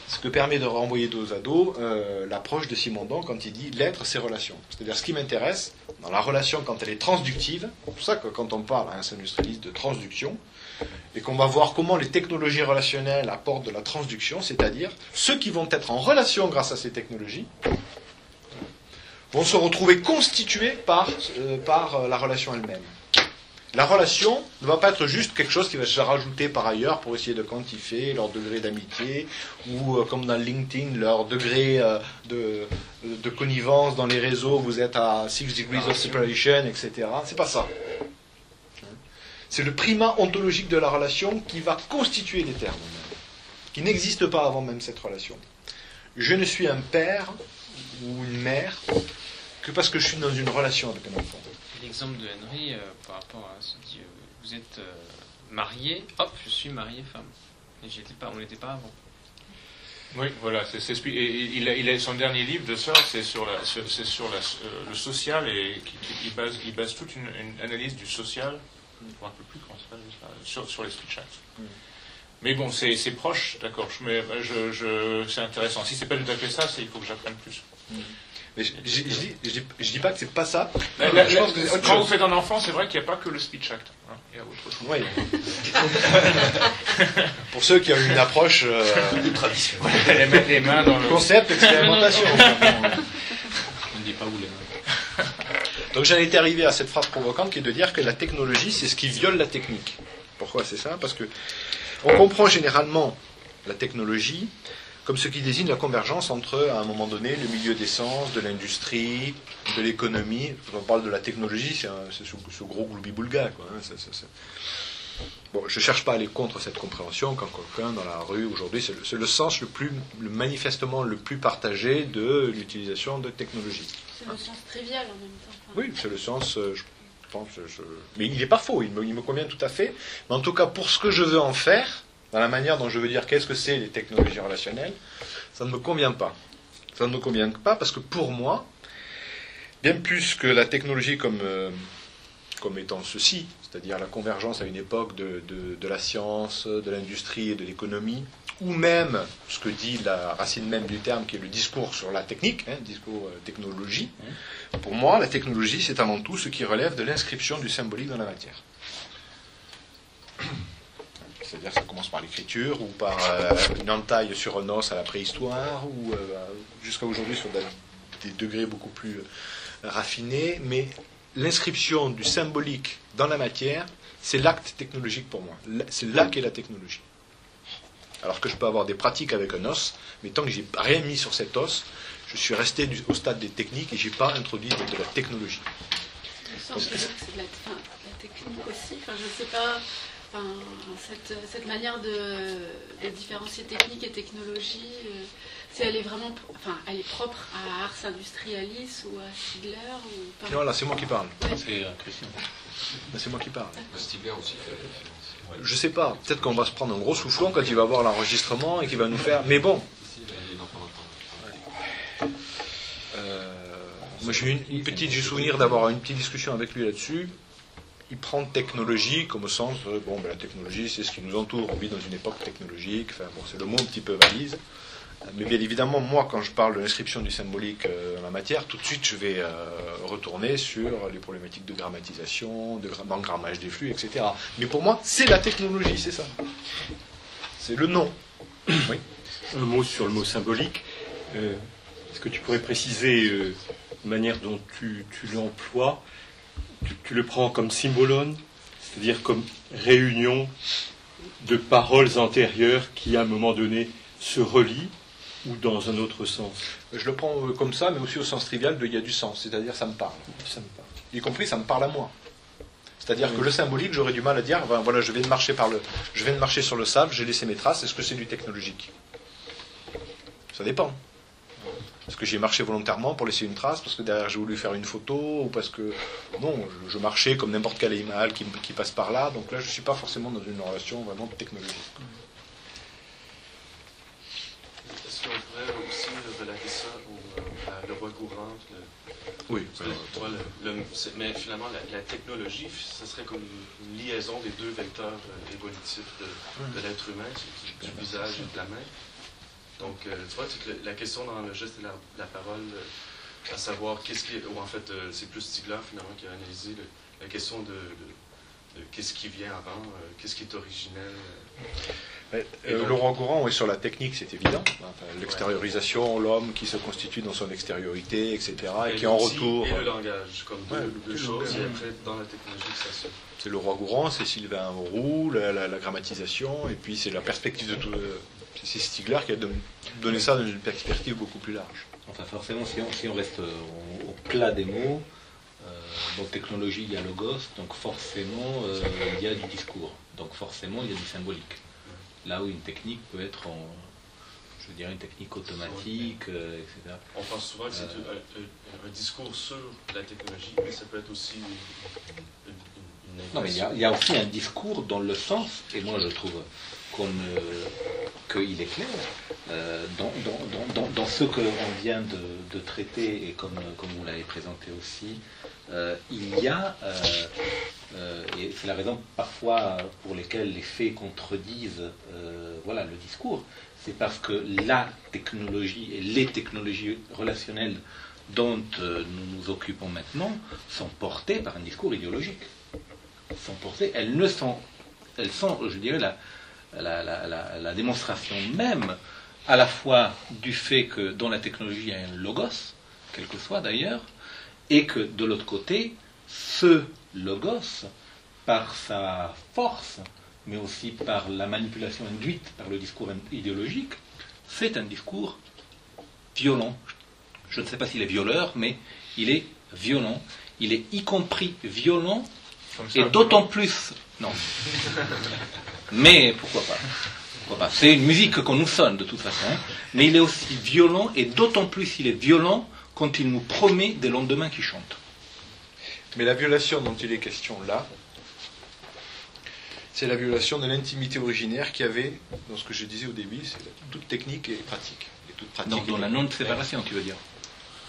Ce que permet de renvoyer dos à dos euh, l'approche de Simondon quand il dit l'être, c'est relation. C'est-à-dire ce qui m'intéresse, dans la relation quand elle est transductive, c'est pour ça que quand on parle à un industrialiste de transduction, et qu'on va voir comment les technologies relationnelles apportent de la transduction, c'est-à-dire ceux qui vont être en relation grâce à ces technologies vont se retrouver constitués par, euh, par euh, la relation elle-même. La relation ne va pas être juste quelque chose qui va se rajouter par ailleurs pour essayer de quantifier leur degré d'amitié ou euh, comme dans LinkedIn leur degré de, de connivence dans les réseaux, vous êtes à 6 degrees of separation, etc. C'est pas ça. C'est le primat ontologique de la relation qui va constituer les termes, qui n'existe pas avant même cette relation. Je ne suis un père ou une mère que parce que je suis dans une relation avec un enfant. L'exemple de Henry euh, par rapport à ce dit euh, vous êtes euh, marié, hop, je suis marié femme. Et j'étais pas, on n'était pas avant. Oui, voilà, c'est, c'est- et- et il a, il a- son dernier livre de ça, c'est sur, la, sur- c'est sur la, euh, le social et qui, qui- il, base, il base toute une, une analyse du social, je ne me rappelle plus comment ça s'appelle, sur, sur les speech acts. Mm. Mais bon, c'est, c'est proche, d'accord, je, mais euh, je, je, c'est intéressant. Si c'est pas tout à fait ça, c'est, il faut que j'apprenne plus. Mais je, je- je dis, je dis- je dis pas que c'est pas ça. La- la- je pense que la- c'est autre quand vous chose. faites un enfant, c'est vrai qu'il n'y a pas que le speech act. hein, il y a autre chose. Oui. Pour ceux qui ont une approche euh, Tradition. les, mains, les mains dans le. concept expérimentation. On ne dit pas où les mains. Donc j'en étais arrivé à cette phrase provocante qui est de dire que la technologie, c'est ce qui viole la technique. Pourquoi c'est ça? Parce que on comprend généralement la technologie comme ce qui désigne la convergence entre, à un moment donné, le milieu des sciences, de l'industrie, de l'économie. Quand on parle de la technologie, c'est ce, gros gloubi-boulga. Quoi, hein, Bon, je ne cherche pas à aller contre cette compréhension quand quelqu'un dans la rue aujourd'hui, c'est le, sens le plus, le manifestement le plus partagé de l'utilisation de technologies. C'est le sens trivial en même temps. Enfin, Oui, c'est le sens, euh, je pense, je- mais il n'est pas faux, il me, il me convient tout à fait. Mais en tout cas, pour ce que je veux en faire, dans la manière dont je veux dire qu'est-ce que c'est les technologies relationnelles, ça ne me convient pas. Ça ne me convient pas parce que pour moi, bien plus que la technologie comme, euh, comme étant ceci, c'est-à-dire la convergence à une époque de, de- la science, de l'industrie et de l'économie, ou même ce que dit la racine même du terme qui est le discours sur la technique, hein, discours euh, technologie, pour moi, la technologie, c'est avant tout ce qui relève de l'inscription du symbolique dans la matière. C'est-à-dire ça commence par l'écriture, ou par euh, une entaille sur un os à la préhistoire, ou euh, jusqu'à aujourd'hui sur des, degrés beaucoup plus raffinés. Mais l'inscription du symbolique dans la matière, c'est l'acte technologique pour moi. C'est là qu'est la technologie. Alors que je peux avoir des pratiques avec un os, mais tant que j'ai rien mis sur cet os, je suis resté au stade des techniques et j'ai pas introduit de, la technologie. c'est la, technique aussi. Enfin, je sais pas. cette, manière de, de différencier technique et technologie, euh, si elle est vraiment, enfin, elle est propre à Ars Industrialis ou à Stigler ou pas? Non, là, c'est moi qui parle. C'est euh, Christian. Là, c'est moi qui parle. Stigler aussi fait référence. Je sais pas. Peut-être qu'on va se prendre un gros soufflon quand il va voir l'enregistrement et qu'il va nous faire. Mais bon. Euh, moi j'ai une petite, j'ai souvenir d'avoir une petite discussion avec lui là-dessus. Il prend technologie comme au sens, euh, bon, ben, la technologie c'est ce qui nous entoure, on vit dans une époque technologique, enfin bon, c'est le mot un petit peu valise. Euh, Mais bien évidemment, moi quand je parle de l'inscription du symbolique euh, dans la matière, tout de suite je vais euh, retourner sur les problématiques de grammatisation, de gra- d'engrammage des flux, etc. Mais pour moi, c'est la technologie, c'est ça. C'est le nom. Oui. Un mot sur le mot symbolique. Euh, Est-ce que tu pourrais préciser euh, la manière dont tu, tu l'emploies? Tu, tu le prends comme symbolone, c'est-à-dire comme réunion de paroles antérieures qui, à un moment donné, se relient, ou dans un autre sens Je le prends euh, comme ça, mais aussi au sens trivial de il y a du sens, c'est-à-dire ça me parle. Ça me parle. y compris ça me parle à moi. C'est-à-dire que le symbolique, j'aurais du mal à dire, ben, voilà, je viens de marcher par le, je viens de marcher sur le sable, j'ai laissé mes traces. Est-ce que c'est du technologique? Ça dépend. Est-ce que j'ai marché volontairement pour laisser une trace parce que derrière j'ai voulu faire une photo ou parce que non, je, je marchais comme n'importe quel animal qui, qui passe par là. Donc là, je suis pas forcément dans une relation vraiment technologique. Est-ce qu'on pourrait aussi relater ça au, euh, à le roi courant le- Oui. le- c'est- mais finalement, la, la technologie, ce serait comme une liaison des deux vecteurs euh, évolutifs de, de l'être humain, du, du visage et de la main. Donc, euh, tu vois, c'est que la question dans le geste et la, la parole, euh, à savoir qu'est-ce qui est, ou en fait, euh, c'est plus Stigler finalement qui a analysé le- la question de, de- de qu'est-ce qui vient avant, euh, qu'est-ce qui est originel. Euh. Euh, Laurent Gourand est sur la technique, c'est évident. Enfin, L'extériorisation, l'homme qui se constitue dans son extériorité, etc. Et, qui en retour. Et le langage, comme deux, Ouais, deux le choses, et après, dans la technologie, ça se. C'est le roi Gourand, c'est Sylvain Roux, la, la- la grammatisation, et puis c'est la perspective de tout. euh, C'est Stigler qui a don- donné ça dans une perspective beaucoup plus large. Enfin, forcément, si on, si on reste au, au plat des mots, euh, donc technologie, il y a logos, donc forcément, euh, il y a du discours. Donc forcément, il y a du symbolique. Là où une technique peut être en, je dirais, une technique automatique, euh, etc. On pense souvent que c'est Euh. un, un- un discours sur la technologie, mais ça peut être aussi une, une, une Non, mais il y, a, il y a aussi un discours dans le sens, et moi je trouve qu'on, euh, qu'il est clair, euh, dans, dans, dans, dans, ce que l'on vient de, de traiter, et comme, comme vous l'avez présenté aussi, euh, il y a, euh, euh, et c'est la raison parfois pour lesquelles les faits contredisent voilà, le discours, c'est parce que la technologie et les technologies relationnelles dont nous nous occupons maintenant sont portées par un discours idéologique. Sont portées, elles ne sont, elles sont, je dirais, la, la, la, la démonstration même à la fois du fait que dans la technologie il y a un logos, quel que soit d'ailleurs, et que de l'autre côté, ce logos, par sa force, mais aussi par la manipulation induite par le discours idéologique, c'est un discours violent. Je ne sais pas s'il est violeur, mais il est violent. Il est y compris violent et d'autant plus. Non. Mais pourquoi pas Pourquoi pas C'est une musique qu'on nous sonne de toute façon. Mais il est aussi violent et d'autant plus il est violent quand il nous promet des lendemains qui chantent. Mais la violation dont il est question là, c'est la violation de l'intimité originaire qu'il y avait dans ce que je disais au début, c'est toute technique et pratique. Et toute pratique Donc dans la non-séparation, tu veux dire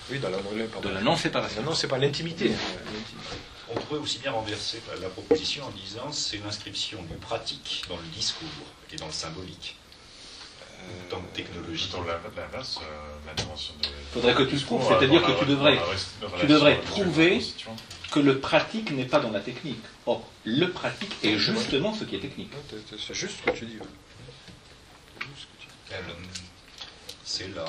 Oui, dans la, pardon. La non-séparation. Non, c'est pas l'intimité. l'intimité. On pourrait aussi bien renverser la proposition en disant c'est l'inscription du pratique dans le discours et dans le symbolique. Dans la technologie. Dans l'inverse, euh, de. Faudrait que tu prouves, euh, c'est-à-dire dans que tu devrais- dans Tu devrais prouver que le pratique n'est pas dans la technique. Or, le pratique est justement ce qui est technique. C'est juste ce que tu dis. C'est C'est là,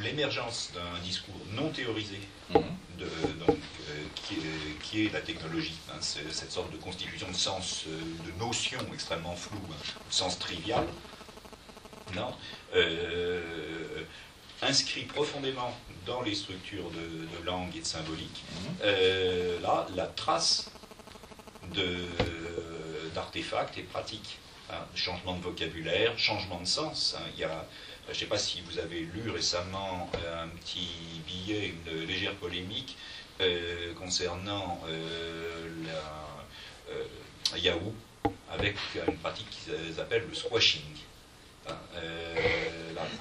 l'émergence d'un discours non théorisé, Mhm. de, donc, euh, qui, est, qui est la technologie. hein, cette sorte de constitution de sens, euh, de notions extrêmement floues, hein, de sens trivial. Non. Euh, inscrit profondément dans les structures de, de langue et de symbolique, euh, là, la trace d'artefacts et pratiques. hein, changement de vocabulaire, changement de sens. Il y a, je ne sais pas si vous avez lu récemment euh, un petit billet, une légère polémique euh, concernant euh, euh, Yahoo avec une pratique qu'ils appellent le squashing, euh,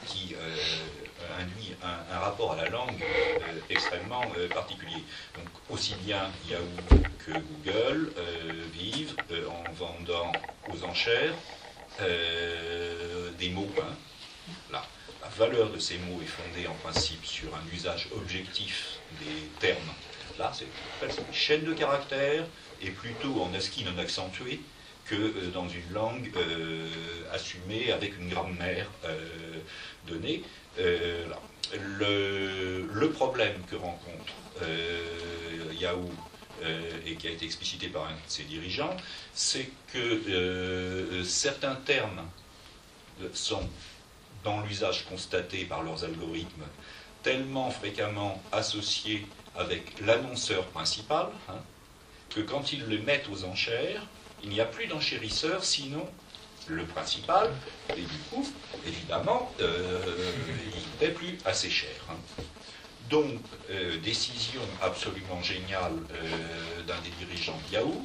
qui euh, induit un, un rapport à la langue euh, extrêmement euh, particulier. Donc aussi bien Yahoo que Google euh, vivent euh, en vendant aux enchères euh, des mots. hein. La valeur de ces mots est fondée en principe sur un usage objectif des termes. Là, c'est on appelle ça une chaîne de caractères et plutôt en ASCII non accentué que euh, dans une langue euh, assumée avec une grammaire euh, donnée. Là. Le, problème que rencontre Yahoo et qui a été explicité par un de ses dirigeants, c'est que certains termes sont dans l'usage constaté par leurs algorithmes tellement fréquemment associés avec l'annonceur principal hein, que quand ils les mettent aux enchères, il n'y a plus d'enchérisseur sinon le principal, et du coup, évidemment, euh, il ne paie plus assez cher. hein. Donc, euh, décision absolument géniale euh, d'un des dirigeants de Yahoo,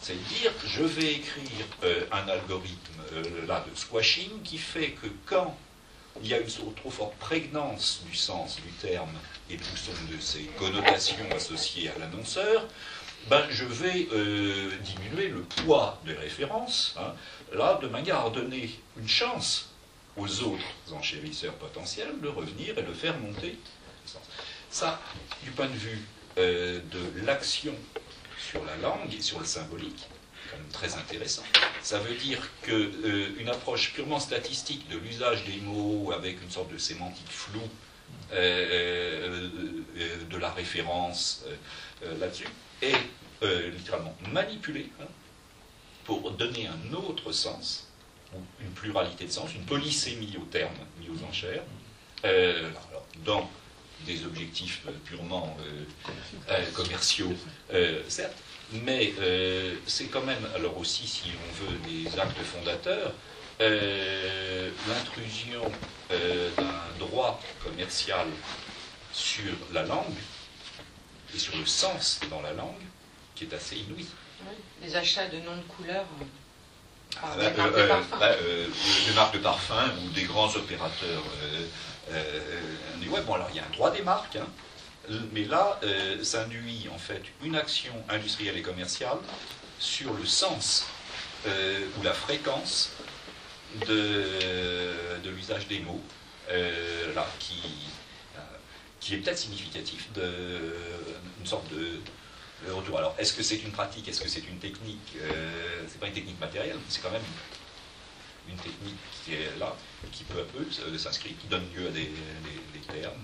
c'est de dire je vais écrire un algorithme là de squashing qui fait que quand il y a une trop forte prégnance du sens du terme et de, ses connotations associées à l'annonceur, ben, je vais euh, diminuer le poids des références, hein, là, de manière à donner une chance aux autres enchérisseurs potentiels de revenir et de faire monter. Ça, du point de vue euh, de l'action sur la langue et sur le symbolique, même très intéressant. Ça veut dire qu'une approche purement statistique de l'usage des mots avec une sorte de sémantique floue euh, euh, euh, de la référence euh, euh, là-dessus est euh, littéralement manipulée hein, pour donner un autre sens, ou une pluralité de sens, une polysémie au terme mis aux enchères, euh, dans des objectifs euh, purement euh, euh, commerciaux, euh, certes, mais euh, c'est quand même, alors aussi, si on veut, des actes fondateurs, euh, l'intrusion euh, d'un droit commercial sur la langue et sur le sens dans la langue qui est assez inouï. Oui, Les achats de noms de couleurs. Ah, des bah, marques de parfum. bah, des marques de parfum ou des grands opérateurs euh, du web. Bon, alors il y a un droit des marques, hein, mais là, euh, ça induit en fait une action industrielle et commerciale sur le sens euh, ou la fréquence de, l'usage des mots, euh, là, qui, qui est peut-être significatif d'une sorte de, retour. Alors, est-ce que c'est une pratique, est-ce que c'est une technique C'est pas une technique matérielle, c'est quand même une technique qui est là, qui peu à peu s'inscrit, qui donne lieu à des termes.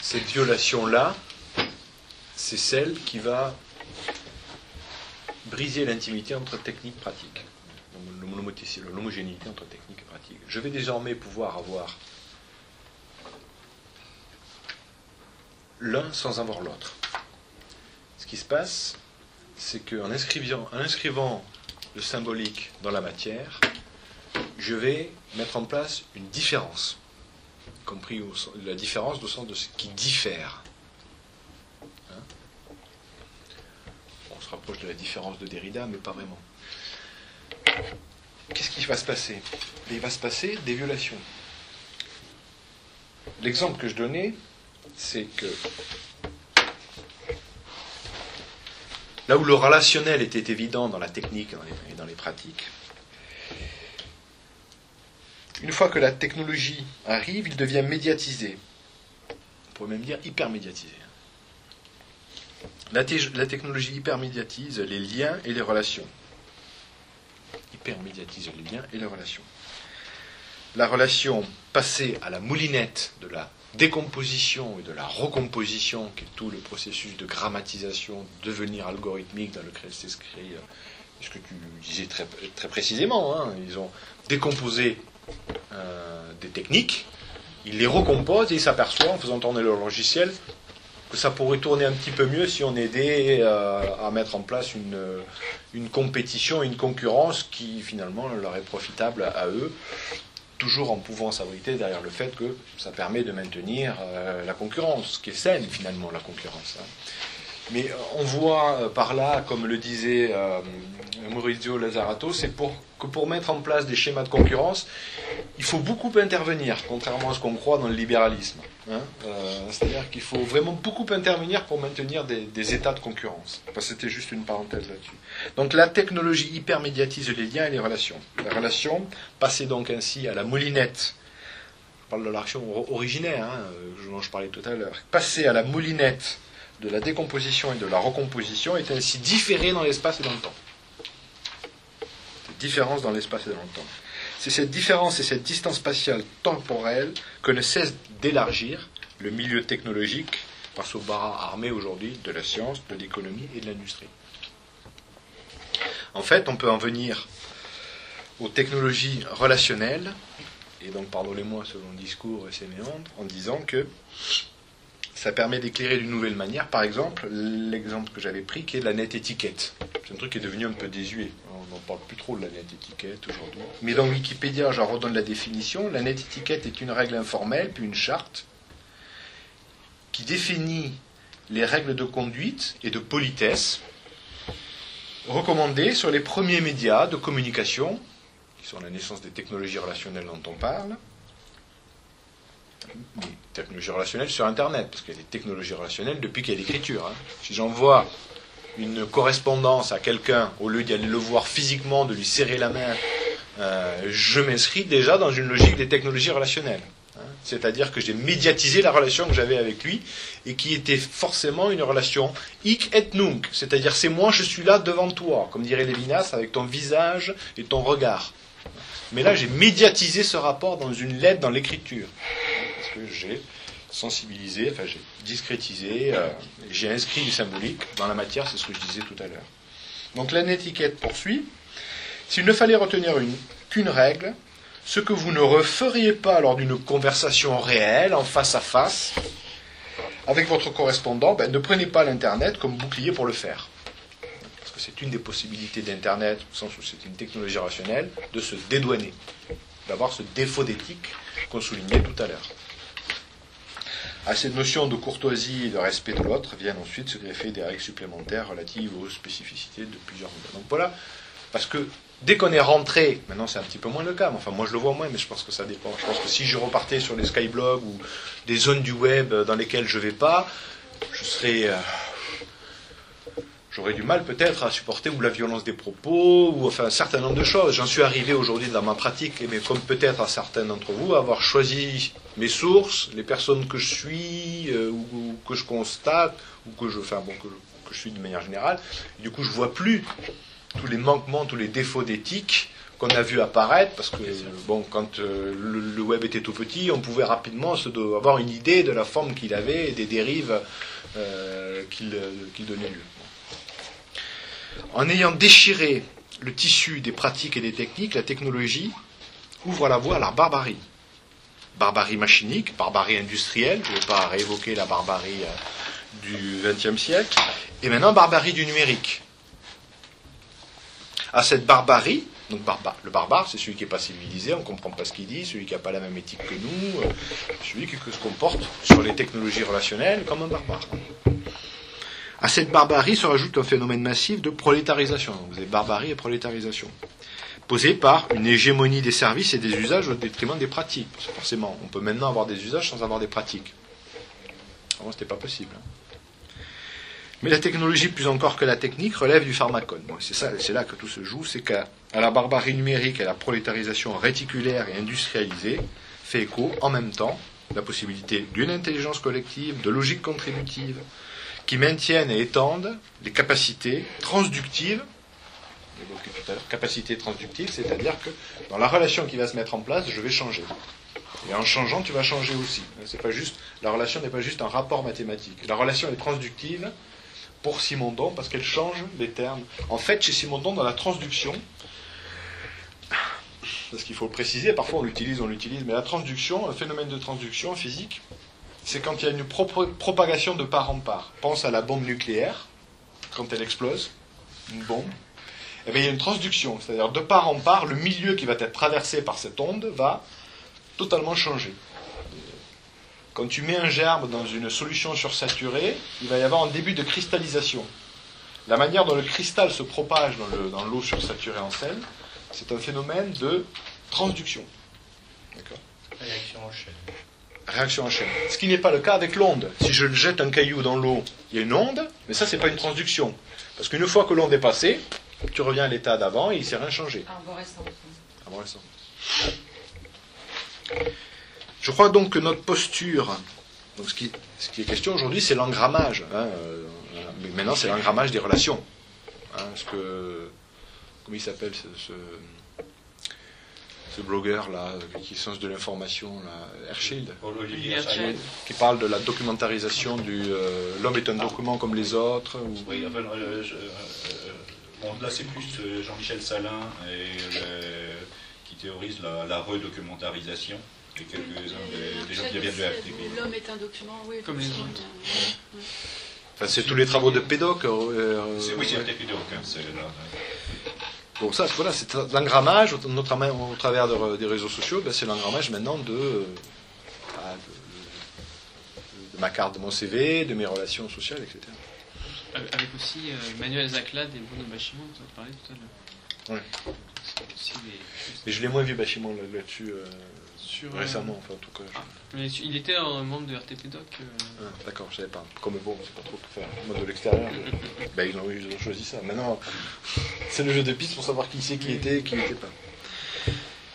Cette violation-là, c'est celle qui va briser l'intimité entre technique et pratique. L'homogénéité entre technique et pratique. Je vais désormais pouvoir avoir l'un sans avoir l'autre. Ce qui se passe, c'est qu'en inscrivant, en inscrivant le symbolique dans la matière, je vais mettre en place une différence, compris au la différence au sens de ce qui diffère. Hein On se rapproche de la différence de Derrida, mais pas vraiment. Qu'est-ce qui va se passer? Il va se passer des violations. L'exemple que je donnais, c'est que là où le relationnel était évident dans la technique et dans les pratiques, une fois que la technologie arrive, il devient médiatisé. On pourrait même dire hyper médiatisé. La, technologie hyper médiatise les liens et les relations. Hyper médiatise les liens et les relations. La relation passée à la moulinette de la décomposition et de la recomposition, qui est tout le processus de grammatisation, devenir algorithmique dans lequel s'inscrit euh, ce que tu disais très, très précisément, hein, ils ont décomposé euh, des techniques, ils les recomposent et ils s'aperçoivent en faisant tourner leur logiciel que ça pourrait tourner un petit peu mieux si on aidait euh, à mettre en place une, une compétition, une concurrence qui finalement leur est profitable à, eux, toujours en pouvant s'abriter derrière le fait que ça permet de maintenir euh, la concurrence, qui est saine finalement la concurrence. hein. Mais euh, on voit euh, par là, comme le disait euh, Maurizio Lazzarato, c'est que pour mettre en place des schémas de concurrence, il faut beaucoup intervenir, contrairement à ce qu'on croit dans le libéralisme. hein. C'est-à-dire qu'il faut vraiment beaucoup intervenir pour maintenir des, états de concurrence. C'était juste une parenthèse là-dessus. Donc la technologie hypermédiatise les liens et les relations. Les relations, passées donc ainsi à la moulinette je parle de l'action or- originaire, hein, dont je parlais tout à l'heure, passer à la moulinette de la décomposition et de la recomposition est ainsi différé dans l'espace et dans le temps. Cette différence dans l'espace et dans le temps. C'est cette différence et cette distance spatiale temporelle que ne cesse d'élargir le milieu technologique face au baras armé aujourd'hui de la science, de l'économie et de l'industrie. En fait, on peut en venir aux technologies relationnelles et donc pardonnez-moi ce long discours et ces méandres, en disant que ça permet d'éclairer d'une nouvelle manière. Par exemple, l'exemple que j'avais pris qui est la net étiquette. C'est un truc qui est devenu un peu désuet. On n'en parle plus trop de la net étiquette aujourd'hui. Mais dans Wikipédia, j'en redonne la définition. La net étiquette est une règle informelle, puis une charte, qui définit les règles de conduite et de politesse recommandées sur les premiers médias de communication qui sont la naissance des technologies relationnelles dont on parle, technologies relationnelles sur Internet, parce qu'il y a des technologies relationnelles depuis qu'il y a l'écriture. hein. Si j'envoie une correspondance à quelqu'un, au lieu d'aller le voir physiquement, de lui serrer la main, euh, je m'inscris déjà dans une logique des technologies relationnelles. hein. C'est-à-dire que j'ai médiatisé la relation que j'avais avec lui et qui était forcément une relation hic et nunc, c'est-à-dire c'est moi, je suis là devant toi, comme dirait Lévinas, avec ton visage et ton regard. Mais là, j'ai médiatisé ce rapport dans une lettre, dans l'écriture. Parce que j'ai sensibilisé, enfin j'ai discrétisé, euh, j'ai inscrit du symbolique dans la matière, c'est ce que je disais tout à l'heure. Donc la netiquette poursuit. S'il ne fallait retenir une- qu'une règle, ce que vous ne referiez pas lors d'une conversation réelle, en face à face, avec votre correspondant, ben, ne prenez pas l'Internet comme bouclier pour le faire. Parce que c'est une des possibilités d'Internet, au sens où c'est une technologie rationnelle, de se dédouaner, d'avoir ce défaut d'éthique qu'on soulignait tout à l'heure. À cette notion de courtoisie et de respect de l'autre viennent ensuite se greffer des règles supplémentaires relatives aux spécificités de plusieurs modèles. Donc voilà, parce que dès qu'on est rentré, maintenant c'est un petit peu moins le cas, mais enfin moi je le vois moins, mais je pense que ça dépend. Je pense que si je repartais sur les skyblogs ou des zones du web dans lesquelles je vais pas, je serais. J'aurais du mal peut-être à supporter ou la violence des propos, ou enfin un certain nombre de choses. J'en suis arrivé aujourd'hui dans ma pratique, mais comme peut-être à certains d'entre vous, à avoir choisi mes sources, les personnes que je suis, euh, ou, ou que je constate, ou que je, enfin bon, que, que je suis de manière générale. Et du coup, je vois plus tous les manquements, tous les défauts d'éthique qu'on a vu apparaître, parce que bon, quand euh, le, le web était tout petit, on pouvait rapidement se avoir une idée de la forme qu'il avait et des dérives euh, qu'il euh, qu'il donnait lieu. En ayant déchiré le tissu des pratiques et des techniques, la technologie ouvre la voie à la barbarie. Barbarie machinique, barbarie industrielle, je ne vais pas réévoquer la barbarie euh, du XXe siècle, et maintenant barbarie du numérique. À cette barbarie, donc le barbare, c'est celui qui n'est pas civilisé, on ne comprend pas ce qu'il dit, celui qui n'a pas la même éthique que nous, euh, celui qui se comporte sur les technologies relationnelles comme un barbare. À cette barbarie se rajoute un phénomène massif de prolétarisation. Vous avez barbarie et prolétarisation. Posé par une hégémonie des services et des usages au détriment des pratiques. Forcément, on peut maintenant avoir des usages sans avoir des pratiques. Avant, ce n'était pas possible. hein. Mais la technologie, plus encore que la technique, relève du pharmacone. C'est là que tout se joue, c'est qu'à la barbarie numérique et à la prolétarisation réticulaire et industrialisée, fait écho en même temps la possibilité d'une intelligence collective, de logique contributive, qui maintiennent et étendent les capacités transductives. évoqué tout à l'heure, capacité transductive, c'est-à-dire que dans la relation qui va se mettre en place, je vais changer. Et en changeant, tu vas changer aussi. C'est pas juste, la relation n'est pas juste un rapport mathématique. La relation est transductive pour Simondon parce qu'elle change les termes. En fait, chez Simondon, dans la transduction, parce qu'il faut le préciser, parfois on l'utilise, on l'utilise, mais la transduction, le phénomène de transduction physique, c'est quand il y a une pro- propagation de part en part. Pense à la bombe nucléaire, quand elle explose, une bombe. Eh bien, il y a une transduction, c'est-à-dire de part en part, le milieu qui va être traversé par cette onde va totalement changer. Quand tu mets un germe dans une solution sursaturée, il va y avoir un début de cristallisation. La manière dont le cristal se propage dans le- l'eau sursaturée en sel, c'est un phénomène de transduction. D'accord? Réaction en chaîne. Réaction en chaîne. Ce qui n'est pas le cas avec l'onde. Si je jette un caillou dans l'eau, il y a une onde, mais ça, c'est pas une transduction. Parce qu'une fois que l'onde est passée, tu reviens à l'état d'avant et il ne s'est rien changé. Arborescent. Je crois donc que notre posture, donc ce, qui, ce qui est question aujourd'hui, c'est l'engrammage. hein, euh, mais maintenant, c'est l'engrammage des relations. Hein, ce que, comment il s'appelle ce, ce, ce blogueur là, qui est sens de l'information, là, Herschel, qui parle de la documentarisation du euh, l'homme est un document comme les autres. ou- Oui, enfin, euh, je- euh, bon, là c'est plus Jean-Michel Salin et le- qui théorise la, la redocumentarisation et quelques-uns des, des gens qui viennent de la. L'homme est un document, oui. Comme les autres. Enfin, c'est tous les travaux de Pédoc. euh, C'est- Oui, c'est ouais. un TP hein, Bon, ça, voilà, c'est l'engrammage, notamment au travers de- des réseaux sociaux, ben, c'est l'engrammage maintenant de, euh, ah, de- ma carte de mon CV, de mes relations sociales, etc. Avec aussi euh, Emmanuel Zaclade et Bruno Bachimon, dont on parlait tout à l'heure. Ouais. Et je l'ai moins vu bâtiment là- là-dessus euh, sur, euh, récemment, enfin, en tout cas. je- mais il était un membre de RTP Doc. euh, Ah, D'accord, je savais pas. Comme bon, c'est pas trop tout faire. Moi, de l'extérieur, je- ben, ils, ont, ils ont choisi ça. Maintenant, c'est le jeu de piste pour savoir qui c'est qui était et qui n'était pas.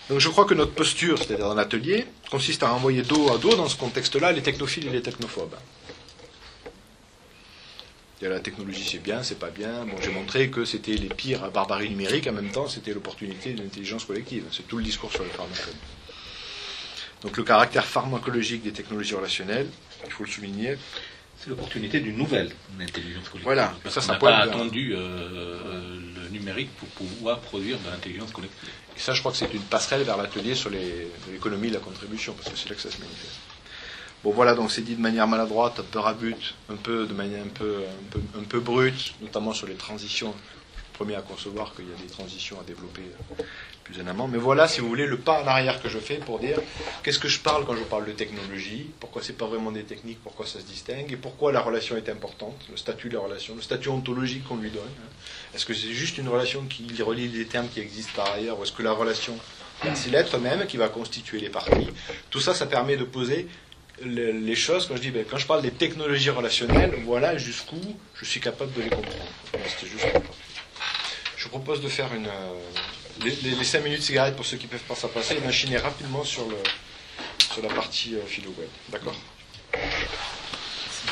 Donc je crois que notre posture, c'est-à-dire dans l'atelier, consiste à renvoyer dos à dos dans ce contexte-là les technophiles et les technophobes. Et la technologie c'est bien, c'est pas bien. Bon, j'ai montré que c'était les pires barbaries numériques, en même temps c'était l'opportunité de l'intelligence collective. C'est tout le discours sur le pharmacologie. Donc le caractère pharmacologique des technologies relationnelles, il faut le souligner, C'est l'opportunité d'une nouvelle intelligence collective. Voilà, Parce ça, ça n'a pas vers- attendu euh, euh, le numérique pour pouvoir produire de l'intelligence collective. Et ça, je crois que c'est une passerelle vers l'atelier sur l'économie et la contribution, parce que c'est là que ça se manifeste. Bon, voilà, donc c'est dit de manière maladroite, un peu rabute, un peu de manière un peu, brute, notamment sur les transitions. Premier à concevoir qu'il y a des transitions à développer euh, plus en amont. Mais voilà, si vous voulez, le pas en arrière que je fais pour dire qu'est-ce que je parle quand je parle de technologie, pourquoi c'est pas vraiment des techniques, pourquoi ça se distingue, et pourquoi la relation est importante, le statut de la relation, le statut ontologique qu'on lui donne. hein. Est-ce que c'est juste une relation qui relie des termes qui existent par ailleurs, ou est-ce que la relation, c'est l'être même qui va constituer les parties? Tout ça, ça permet de poser le- les choses, quand je dis, ben, quand je parle des technologies relationnelles, voilà jusqu'où je suis capable de les comprendre. Voilà, C'était juste pour- Je vous propose de faire une, euh, les, les, 5 minutes cigarette pour ceux qui peuvent pas s'en passer et d'enchaîner rapidement sur, le, sur la partie euh, philo web. D'accord?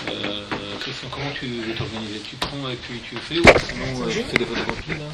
Euh, Christian, comment tu veux t'organiser Tu prends et puis tu fais ou sinon euh, je fais des photocopies là?